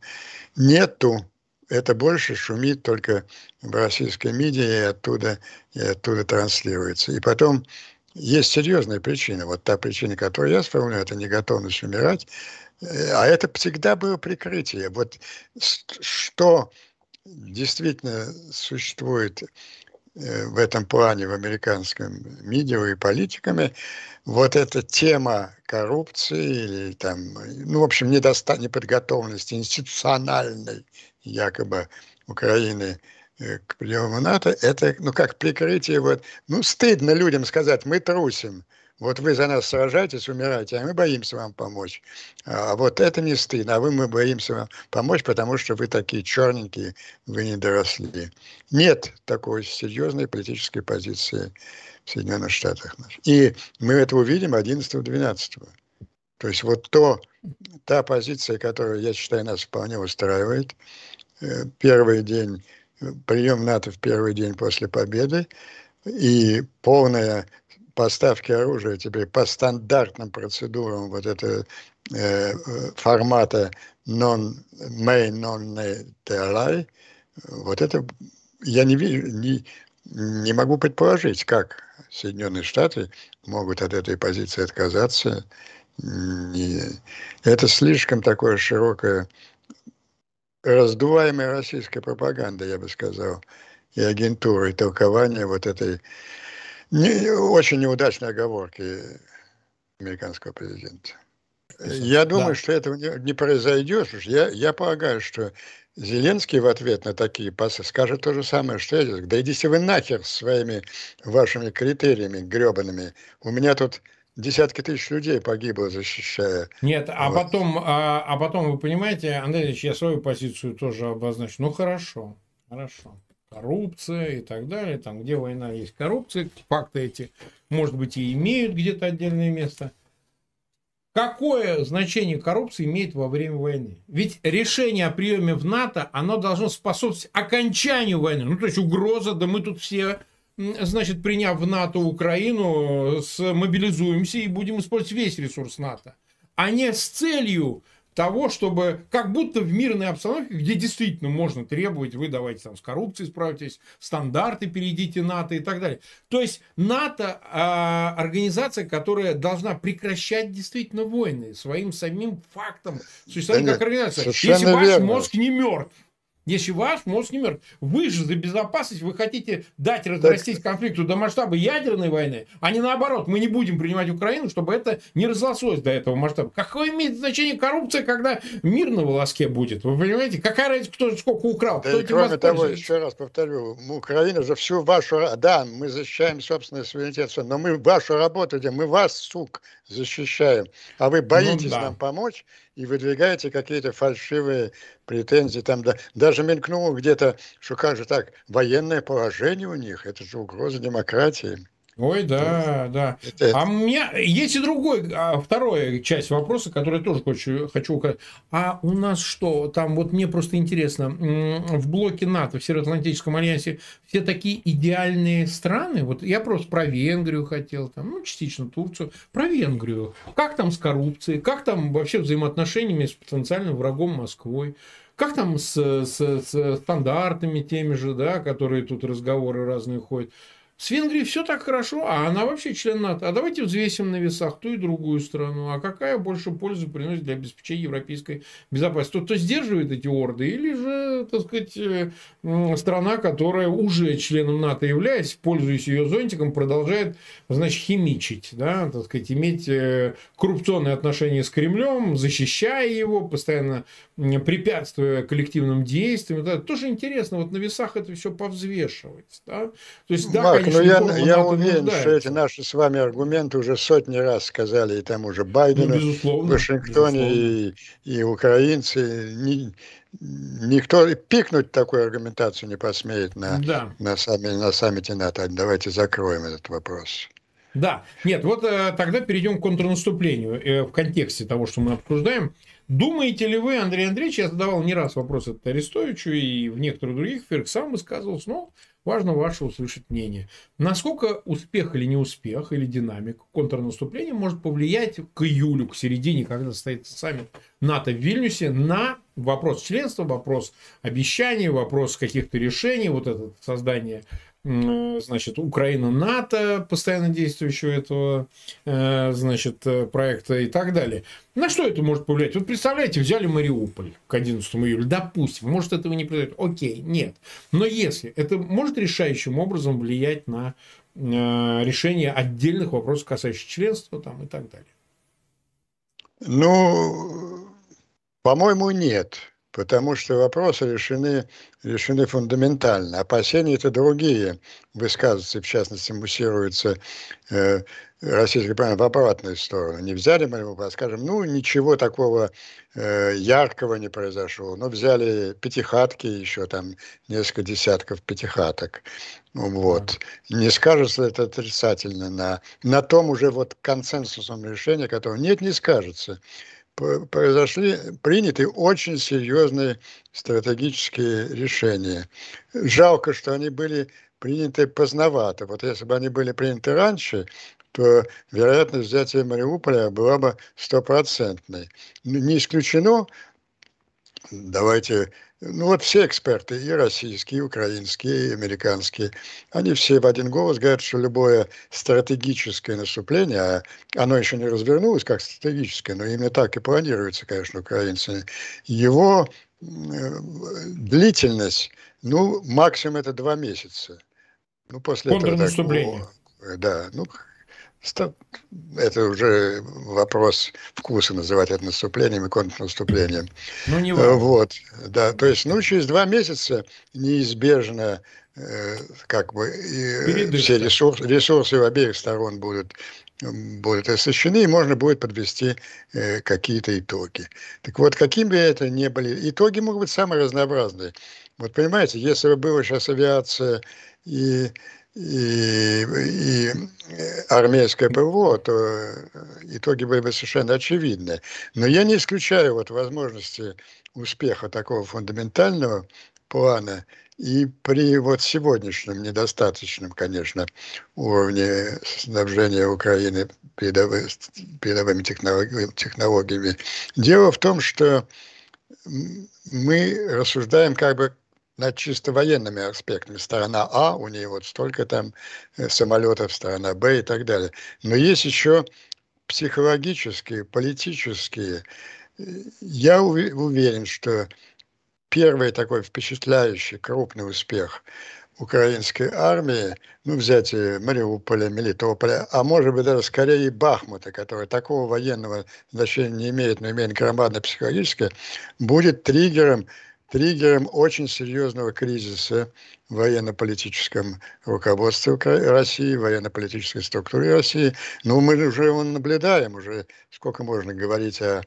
Нету. Это больше шумит только в российской медиа, и оттуда, и оттуда транслируется. И потом есть серьезная причина. Вот та причина, которую я сформулирую, это неготовность умирать. Э, а это всегда было прикрытие. Вот что действительно существует э, в этом плане в американском медиа и политиками, вот эта тема коррупции или там, ну, в общем, недоста неподготовленности институциональной якобы Украины э, к приему НАТО, это, ну, как прикрытие, вот, ну, стыдно людям сказать, мы трусим, вот вы за нас сражаетесь, умираете, а мы боимся вам помочь. А вот это не стыдно, а вы мы боимся вам помочь, потому что вы такие черненькие, вы не доросли. Нет такой серьезной политической позиции в Соединенных Штатах. И мы это увидим 11-12. То есть вот то, та позиция, которую, я считаю, нас вполне устраивает. Э, первый день, прием НАТО в первый день после победы и полная поставки оружия теперь по стандартным процедурам вот этого э, формата non-main, non-TLI, вот это я не вижу, не, не могу предположить, как Соединенные Штаты могут от этой позиции отказаться. Это слишком такое широкое, раздуваемая российская пропаганда, я бы сказал, и агентура, и толкование вот этой не, очень неудачные оговорки американского президента. Я думаю, да. что этого не, не произойдет. Я, я полагаю, что Зеленский в ответ на такие пасы скажет то же самое, что я. Да идите вы нахер своими вашими критериями гребаными. У меня тут десятки тысяч людей погибло, защищая. Нет, а вот. потом, а, а потом, вы понимаете, Андрей Ильич, я свою позицию тоже обозначу. Ну хорошо, хорошо коррупция и так далее, там, где война есть коррупция, факты эти, может быть, и имеют где-то отдельное место. Какое значение коррупция имеет во время войны? Ведь решение о приеме в НАТО, оно должно способствовать окончанию войны. Ну, то есть угроза, да мы тут все, значит, приняв в НАТО Украину, мобилизуемся и будем использовать весь ресурс НАТО. А не с целью того, чтобы как будто в мирной обстановке, где действительно можно требовать, вы давайте там с коррупцией справитесь, стандарты перейдите НАТО и так далее. То есть НАТО э, организация, которая должна прекращать действительно войны своим самим фактом существования да как организация. Если ваш верно. мозг не мертв, если ваш мозг не мертв, вы же за безопасность, вы хотите дать разрастись так... конфликту до масштаба ядерной войны, а не наоборот, мы не будем принимать Украину, чтобы это не разрослось до этого масштаба. Какое имеет значение коррупция, когда мир на волоске будет? Вы понимаете? Какая разница, кто сколько украл? Да кто и кроме того, еще раз повторю, Украина же всю вашу... Да, мы защищаем собственный суверенитет, но мы вашу работу делаем, мы вас, сук, защищаем. А вы боитесь ну, да. нам помочь и выдвигаете какие-то фальшивые претензии. Там да, даже мелькнуло где-то, что как же так, военное положение у них, это же угроза демократии. Ой, да, да. Это... А у меня есть и другой, а, вторая часть вопроса, который я тоже хочу, хочу указать. А у нас что? Там вот мне просто интересно, в блоке НАТО, в Североатлантическом альянсе все такие идеальные страны. Вот я просто про Венгрию хотел, там, ну, частично Турцию, про Венгрию. Как там с коррупцией, как там вообще взаимоотношениями с потенциальным врагом Москвой? Как там с, с, с стандартами теми же, да, которые тут разговоры разные ходят? С Венгрией все так хорошо, а она вообще член НАТО. А давайте взвесим на весах ту и другую страну. А какая больше пользы приносит для обеспечения европейской безопасности? Тот, кто сдерживает эти орды, или же, так сказать, э, страна, которая уже членом НАТО являясь, пользуясь ее зонтиком, продолжает, значит, химичить, да, так сказать, иметь э, коррупционные отношения с Кремлем, защищая его, постоянно препятствуя коллективным действиям. Это тоже интересно, вот на весах это все повзвешивать. Да? То есть, да, Марк, ну я, я уверен, что эти наши с вами аргументы уже сотни раз сказали и тому же Байдену, ну, в Вашингтоне безусловно. и, и украинцы. Ни, никто пикнуть такую аргументацию не посмеет на, да. на, сами, на саммите НАТО. Давайте закроем этот вопрос. Да, нет, вот э, тогда перейдем к контрнаступлению э, в контексте того, что мы обсуждаем. Думаете ли вы, Андрей Андреевич, я задавал не раз вопрос от Арестовичу и в некоторых других эфирах сам высказывался, но важно ваше услышать мнение. Насколько успех или неуспех, или динамика контрнаступления может повлиять к июлю, к середине, когда состоится саммит НАТО в Вильнюсе, на вопрос членства, вопрос обещаний, вопрос каких-то решений, вот это создание значит, Украина НАТО, постоянно действующего этого, э, значит, э, проекта и так далее. На что это может повлиять? Вот представляете, взяли Мариуполь к 11 июля, допустим, может этого не произойдет, окей, нет. Но если это может решающим образом влиять на э, решение отдельных вопросов, касающихся членства там, и так далее. Ну, по-моему, нет потому что вопросы решены, решены фундаментально. Опасения это другие высказываются, в частности, муссируются э, российской правильно в обратную сторону. Не взяли мы, а скажем, ну, ничего такого э, яркого не произошло. Но взяли пятихатки, еще там несколько десятков пятихаток. Вот. Не скажется это отрицательно на, на том уже вот консенсусном решении, которого нет, не скажется произошли, приняты очень серьезные стратегические решения. Жалко, что они были приняты поздновато. Вот если бы они были приняты раньше, то вероятность взятия Мариуполя была бы стопроцентной. Не исключено, давайте ну вот все эксперты, и российские, и украинские, и американские, они все в один голос говорят, что любое стратегическое наступление, а оно еще не развернулось как стратегическое, но именно так и планируется, конечно, украинцами, его э, длительность, ну, максимум это два месяца. Ну, после этого... Так, да, ну, это уже вопрос вкуса называть это наступлением и контрнаступлением. Ну, не важно. Вот, да, то есть, ну, через два месяца неизбежно э, как бы и все ресурсы, ресурсы у обеих сторон будут будут истощены, и можно будет подвести э, какие-то итоги. Так вот, какими бы это ни были, итоги могут быть самые разнообразные. Вот понимаете, если бы была сейчас авиация и и, и армейское ПВО, то итоги были бы совершенно очевидны. Но я не исключаю вот возможности успеха такого фундаментального плана и при вот сегодняшнем недостаточном, конечно, уровне снабжения Украины передовыми, передовыми технологиями. Дело в том, что мы рассуждаем как бы над чисто военными аспектами. Сторона А, у нее вот столько там э, самолетов, сторона Б и так далее. Но есть еще психологические, политические. Я уверен, что первый такой впечатляющий крупный успех украинской армии, ну, взятие Мариуполя, Мелитополя, а может быть даже скорее и Бахмута, который такого военного значения не имеет, но имеет громадно-психологическое, будет триггером триггером очень серьезного кризиса военно-политическом руководстве России, военно-политической структуре России. Но мы уже его наблюдаем, уже сколько можно говорить о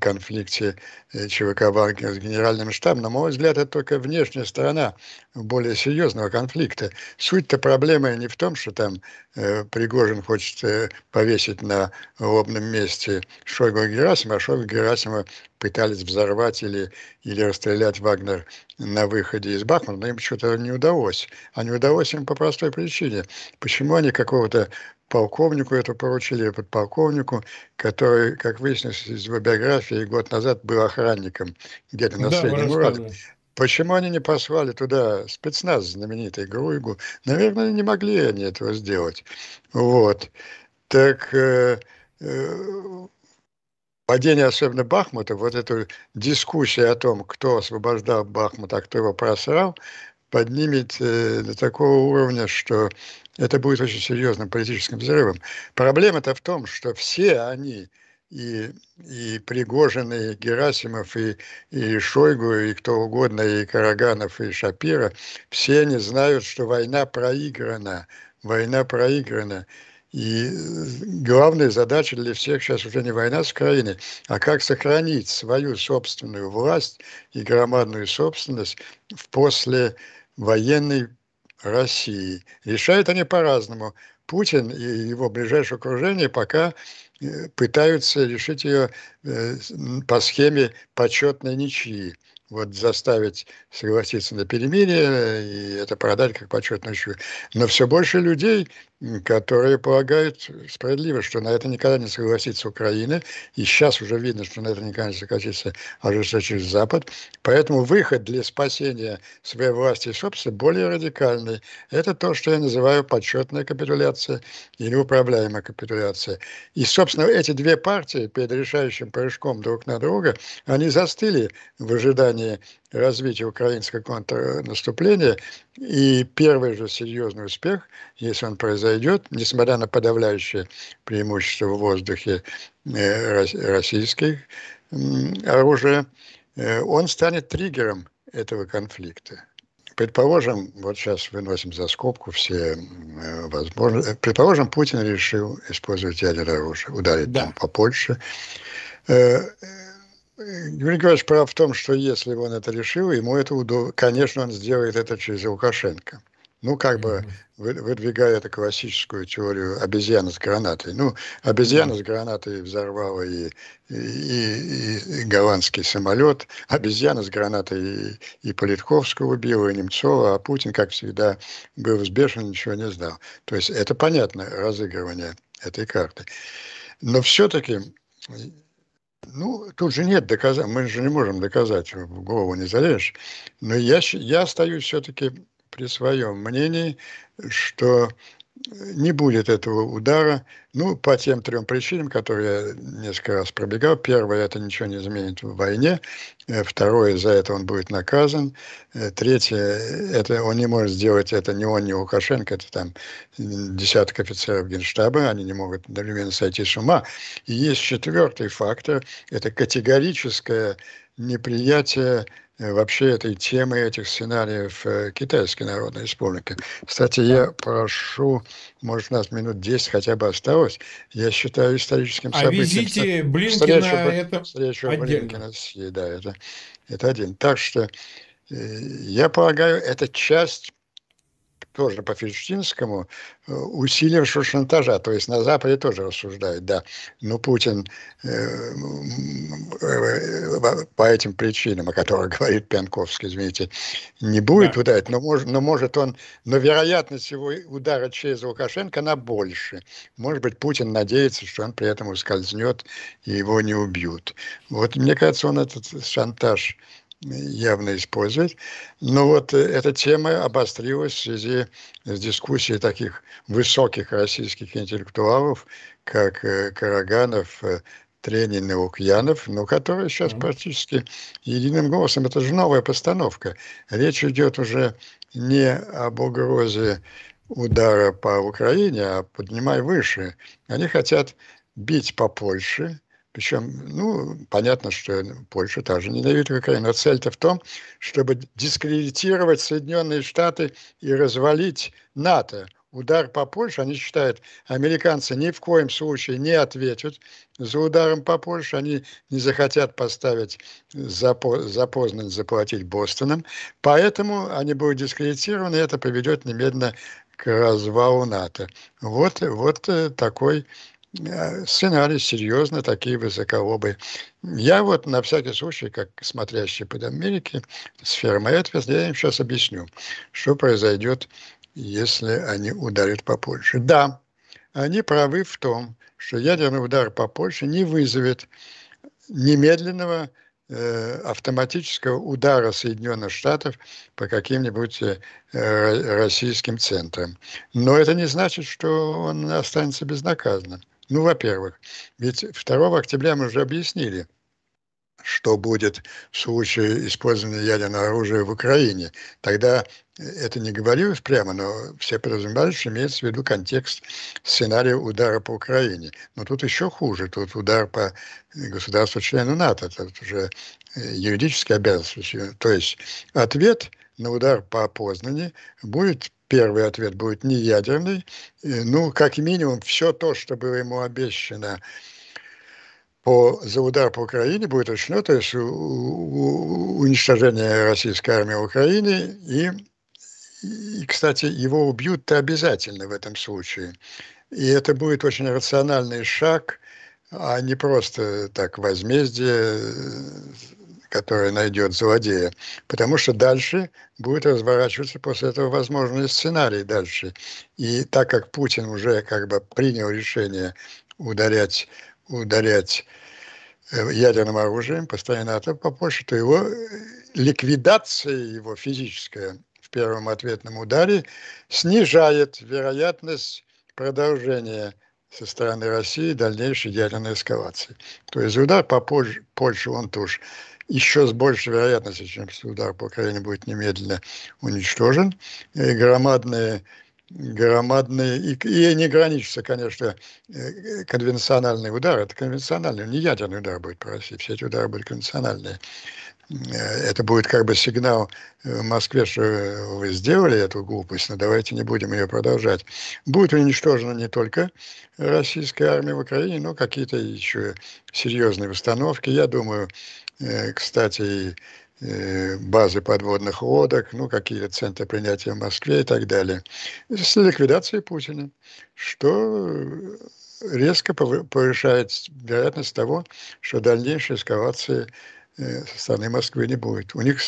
конфликте э, ЧВК Вагнера с генеральным штабом. На мой взгляд, это только внешняя сторона более серьезного конфликта. Суть-то проблемы не в том, что там э, Пригожин хочет э, повесить на лобном месте Шойгу Герасима, а Шойгу Герасима пытались взорвать или, или расстрелять Вагнер на выходе из Бахмута, но им что-то не удалось. А не удалось им по простой причине. Почему они какого-то полковнику это поручили, подполковнику, который, как выяснилось из его биографии, год назад был охранником где-то на да, Среднем Урале. Почему они не послали туда спецназ знаменитый Груйгу? Наверное, не могли они этого сделать. Вот. Так э, э, падение особенно Бахмута, вот эту дискуссию о том, кто освобождал Бахмут, а кто его просрал, поднимет э, до такого уровня, что это будет очень серьезным политическим взрывом. Проблема-то в том, что все они, и, и Пригожин, и Герасимов, и, и Шойгу, и кто угодно, и Караганов, и Шапира, все они знают, что война проиграна. Война проиграна. И главная задача для всех сейчас уже не война с Украиной, а как сохранить свою собственную власть и громадную собственность в послевоенной России. Решают они по-разному. Путин и его ближайшее окружение пока э, пытаются решить ее э, по схеме почетной ничьи вот заставить согласиться на перемирие и это продать как почетную почетную Но все больше людей, которые полагают справедливо, что на это никогда не согласится Украина, и сейчас уже видно, что на это никогда не согласится ожесточить Запад. Поэтому выход для спасения своей власти и собственности более радикальный. Это то, что я называю почетная капитуляция или управляемая капитуляция. И, собственно, эти две партии перед решающим прыжком друг на друга, они застыли в ожидании плане развития украинского контрнаступления. И первый же серьезный успех, если он произойдет, несмотря на подавляющее преимущество в воздухе э, российских оружия, э, он станет триггером этого конфликта. Предположим, вот сейчас выносим за скобку все э, возможности. Предположим, Путин решил использовать ядерное оружие, ударить да. там по Польше. Юрий Григорьевич прав в том, что если он это решил, ему это удобно. Конечно, он сделает это через Лукашенко. Ну, как бы выдвигая эту классическую теорию обезьяны с гранатой. Ну, обезьяна с гранатой взорвала и, и, и, и голландский самолет, обезьяна с гранатой и, и Политковского убила, и Немцова, а Путин, как всегда, был взбешен, ничего не знал. То есть это понятно, разыгрывание этой карты. Но все-таки ну, тут же нет доказать, мы же не можем доказать, в голову не залезешь. Но я, я остаюсь все-таки при своем мнении, что не будет этого удара, ну, по тем трем причинам, которые я несколько раз пробегал. Первое, это ничего не изменит в войне. Э, второе, за это он будет наказан. Э, третье, это он не может сделать это ни он, ни Лукашенко, это там десяток офицеров генштаба, они не могут одновременно сойти с ума. И есть четвертый фактор, это категорическое неприятие вообще этой темы, этих сценариев э, Китайской Народной Республики. Кстати, я прошу, может, у нас минут 10 хотя бы осталось, я считаю историческим а событием. А визите Блинкина встречу, это встречу отдельно. Блинкина, да, это, это один. Так что э, я полагаю, это часть тоже по Фельштинскому, э, усилившего шантажа. То есть на Западе тоже рассуждают, да, но Путин э, э, по этим причинам, о которых говорит Пьянковский, извините, не будет да. ударить, но может, но может он, но вероятность его удара через Лукашенко, она больше. Может быть, Путин надеется, что он при этом ускользнет и его не убьют. Вот мне кажется, он этот шантаж явно использовать. Но вот э, эта тема обострилась в связи с дискуссией таких высоких российских интеллектуалов, как э, Караганов, э, Тренин и Лукьянов, но которые сейчас практически единым голосом, это же новая постановка. Речь идет уже не об угрозе удара по Украине, а поднимай выше. Они хотят бить по Польше, Причем, ну, понятно, что Польша также ненавидит Украину. Но цель-то в том, чтобы дискредитировать Соединенные Штаты и развалить НАТО. Удар по Польше, они считают, американцы ни в коем случае не ответят за ударом по Польше, они не захотят поставить за, за заплатить Бостоном, поэтому они будут дискредитированы, и это приведет немедленно к развалу НАТО. Вот, вот э, такой сценарий, серьезно, такие высоколобые. Я вот на всякий случай, как смотрящий под Америки, сфера моей ответственности, я им сейчас объясню, что произойдет, если они ударят по Польше. Да, они правы в том, что ядерный удар по Польше не вызовет немедленного Э, автоматического удара Соединенных Штатов по каким-нибудь э, российским центрам. Но это не значит, что он останется безнаказанным. Ну, во-первых, ведь 2 октября мы уже объяснили – что будет в случае использования ядерного оружия в Украине. Тогда это не говорилось прямо, но все подразумевали, что имеется в виду контекст сценария удара по Украине. Но тут еще хуже. Тут удар по государству-члену НАТО. Это уже э, юридическая обязанность. То есть ответ на удар по Познани будет первый ответ будет не ядерный, ну, как минимум, все то, что было ему обещано по, за удар по Украине будет решено, то есть у, у, уничтожение российской армии в Украине, и, и, кстати, его убьют-то обязательно в этом случае. И это будет очень рациональный шаг, а не просто так возмездие, которое найдет злодея. Потому что дальше будет разворачиваться после этого возможный сценарий дальше. И так как Путин уже как бы принял решение ударять ударять э, ядерным оружием постоянно НАТО по Польше, то его э, ликвидация его физическая в первом ответном ударе снижает вероятность продолжения со стороны России дальнейшей ядерной эскалации. То есть удар по Польше, Польше он тоже еще с большей вероятностью, чем удар по Украине будет немедленно уничтожен. И громадные громадные, и, и не граничится, конечно, э, конвенциональный удар, это конвенциональный, не ядерный удар будет по России, все эти удары будут конвенциональные. Э, это будет как бы сигнал э, Москве, что вы сделали эту глупость, но давайте не будем ее продолжать. Будет уничтожена не только российская армия в Украине, но какие-то еще серьезные установки. Я думаю, кстати, Э, базы подводных лодок, ну, какие-то центры принятия в Москве и так далее, с ликвидацией Путина, что резко повышает вероятность того, что дальнейшей эскалации э, со стороны Москвы не будет. У них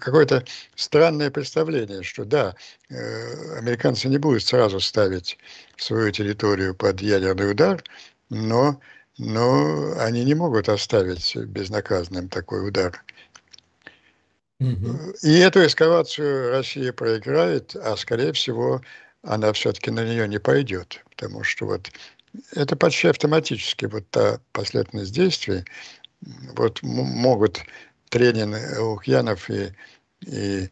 какое-то странное представление, что да, э, американцы не будут сразу ставить свою территорию под ядерный удар, но, но они не могут оставить безнаказанным такой удар. И эту эскалацию Россия проиграет, а скорее всего она все-таки на нее не пойдет, потому что вот это почти автоматически вот та последовательность действий. Вот могут Тренин, Лукьянов и, и,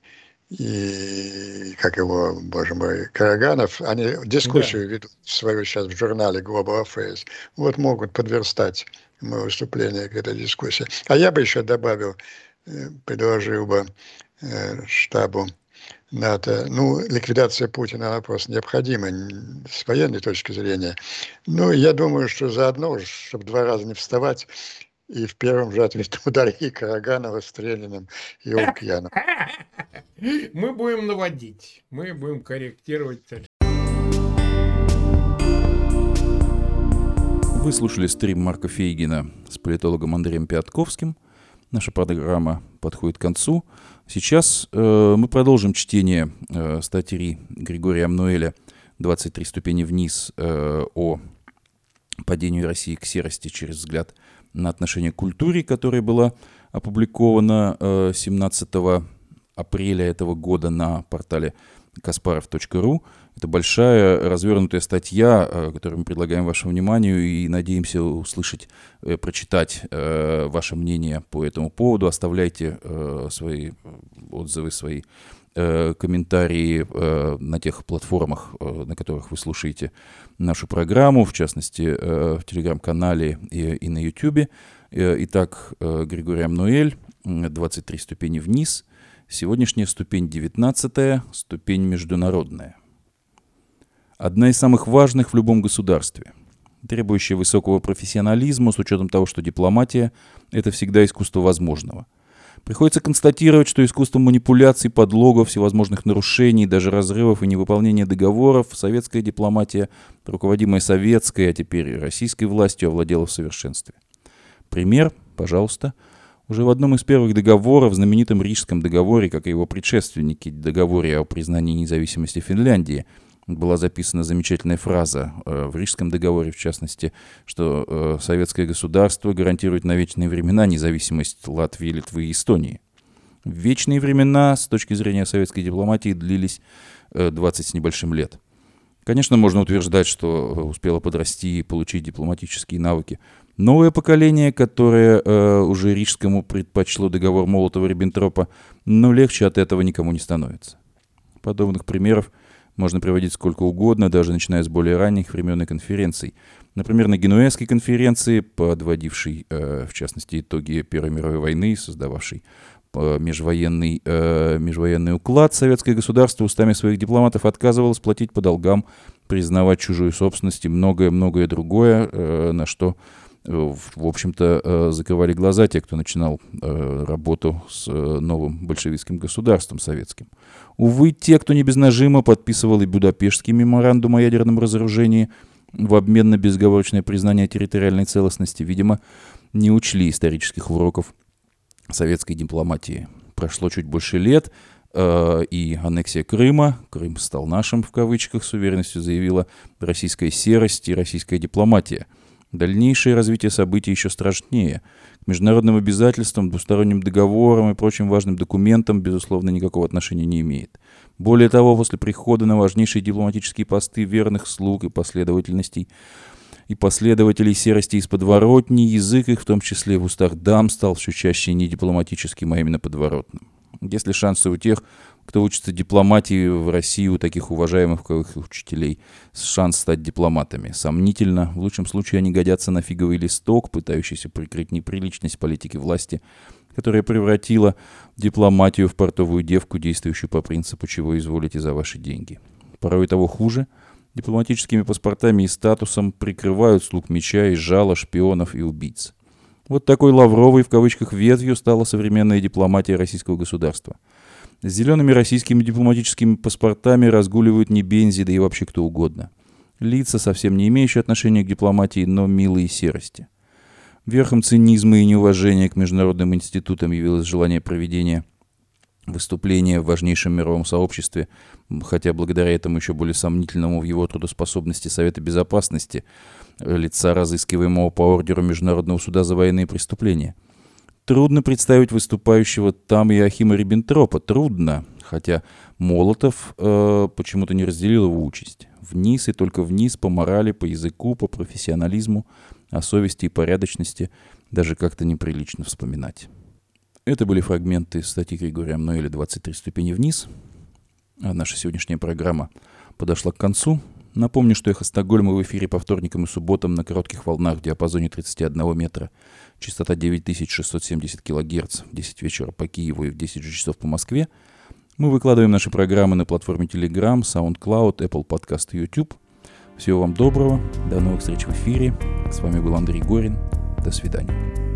и как его, боже мой, Караганов, они дискуссию да. ведут свою сейчас в журнале Global Affairs. Вот могут подверстать мое выступление к этой дискуссии. А я бы еще добавил, предложил бы э, штабу НАТО. Ну, ликвидация Путина, она просто необходима с военной точки зрения. Ну, я думаю, что заодно, чтобы два раза не вставать, и в первом же ответном ударе и Караганова с Трениным и Лукьянов. Мы будем наводить, мы будем корректировать. Вы слушали стрим Марка Фейгина с политологом Андреем Пятковским – Наша программа подходит к концу. Сейчас э, мы продолжим чтение э, статьи Григория Амнуэля «23 ступени вниз» э, о падении России к серости через взгляд на отношение к культуре, которая была опубликована э, 17 апреля этого года на портале kasparov.ru. Это большая развернутая статья, э, которую мы предлагаем вашему вниманию и надеемся услышать, э, прочитать э, ваше мнение по этому поводу. Оставляйте свои отзывы, свои комментарии на тех платформах, на которых вы слушаете нашу программу, в частности, в телеграм-канале и, на YouTube. Итак, Григорий Амнуэль, 23 ступени вниз. Сегодняшняя ступень 19, ступень международная одна из самых важных в любом государстве, требующая высокого профессионализма с учетом того, что дипломатия – это всегда искусство возможного. Приходится констатировать, что искусство манипуляций, подлогов, всевозможных нарушений, даже разрывов и невыполнения договоров советская дипломатия, руководимая советской, а теперь и российской властью, овладела в совершенстве. Пример, пожалуйста. Уже в одном из первых договоров, в знаменитом Рижском договоре, как и его предшественники, договоре о признании независимости Финляндии – была записана замечательная фраза э, в Рижском договоре, в частности, что э, советское государство гарантирует на вечные времена независимость Латвии, Литвы и Эстонии. Вечные времена с точки зрения советской дипломатии длились 20 э, с небольшим лет. Конечно, можно утверждать, что успело подрасти и получить дипломатические навыки. Новое поколение, которое э, уже рижскому предпочло договор Молотова-Риббентропа, но легче от этого никому не становится. Подобных примеров – можно приводить сколько угодно, даже начиная с более ранних времен и конференций. Например, на Генуэзской конференции, подводившей, э, в частности, итоги Первой мировой войны, создававшей э, межвоенный, э, межвоенный уклад, советское государство устами своих дипломатов отказывалось платить по долгам, признавать чужую собственность и многое-многое другое, на что в общем-то, э, закрывали глаза те, кто начинал э, работу с э, новым большевистским государством советским. Увы, те, кто не без подписывал и Будапештский меморандум о ядерном разоружении в обмен на безговорочное признание территориальной целостности, видимо, не учли исторических уроков советской дипломатии. Прошло чуть больше лет, и аннексия Крыма, Крым стал нашим в кавычках, с уверенностью заявила российская серость и российская дипломатия – Дальнейшее развитие событий еще страшнее. К международным обязательствам, двусторонним договорам и прочим важным документам, безусловно, никакого отношения не имеет. Более того, после прихода на важнейшие дипломатические посты верных слуг и последовательностей и последователей серости из подворотни, язык их, в том числе в устах дам, стал все чаще не дипломатическим, а именно подворотным. Если шансы у тех, кто учится дипломатии в России у таких уважаемых учителей, шанс стать дипломатами. Сомнительно, в лучшем случае они годятся на фиговый листок, пытающийся прикрыть неприличность политики власти, которая превратила дипломатию в портовую девку, действующую по принципу «чего изволите за ваши деньги». Порой того хуже – дипломатическими паспортами и статусом прикрывают слуг меча и жала, шпионов и убийц. Вот такой лавровой в кавычках ветвью стала современная дипломатия российского государства – с зелеными российскими дипломатическими паспортами разгуливают не Бензи, да и вообще кто угодно. Лица, совсем не имеющие отношения к дипломатии, но милые серости. Верхом цинизма и неуважения к международным институтам явилось желание проведения выступления в важнейшем мировом сообществе, хотя благодаря этому еще более сомнительному в его трудоспособности Совета Безопасности, лица, разыскиваемого по ордеру Международного суда за военные преступления – Трудно представить выступающего там Иохима Риббентропа. Трудно, хотя Молотов э, почему-то не разделил его участь. Вниз и только вниз по морали, по языку, по профессионализму, о совести и порядочности даже как-то неприлично вспоминать. Это были фрагменты статьи Григория Мнойля «23 ступени вниз». А наша сегодняшняя программа подошла к концу. Напомню, что «Эхо Стокгольма» в эфире по вторникам и субботам на коротких волнах в диапазоне 31 метра – частота 9670 кГц в 10 вечера по Киеву и в 10 часов по Москве. Мы выкладываем наши программы на платформе Telegram, SoundCloud, Apple Podcast и YouTube. Всего вам доброго, до новых встреч в эфире. С вами был Андрей Горин. До свидания.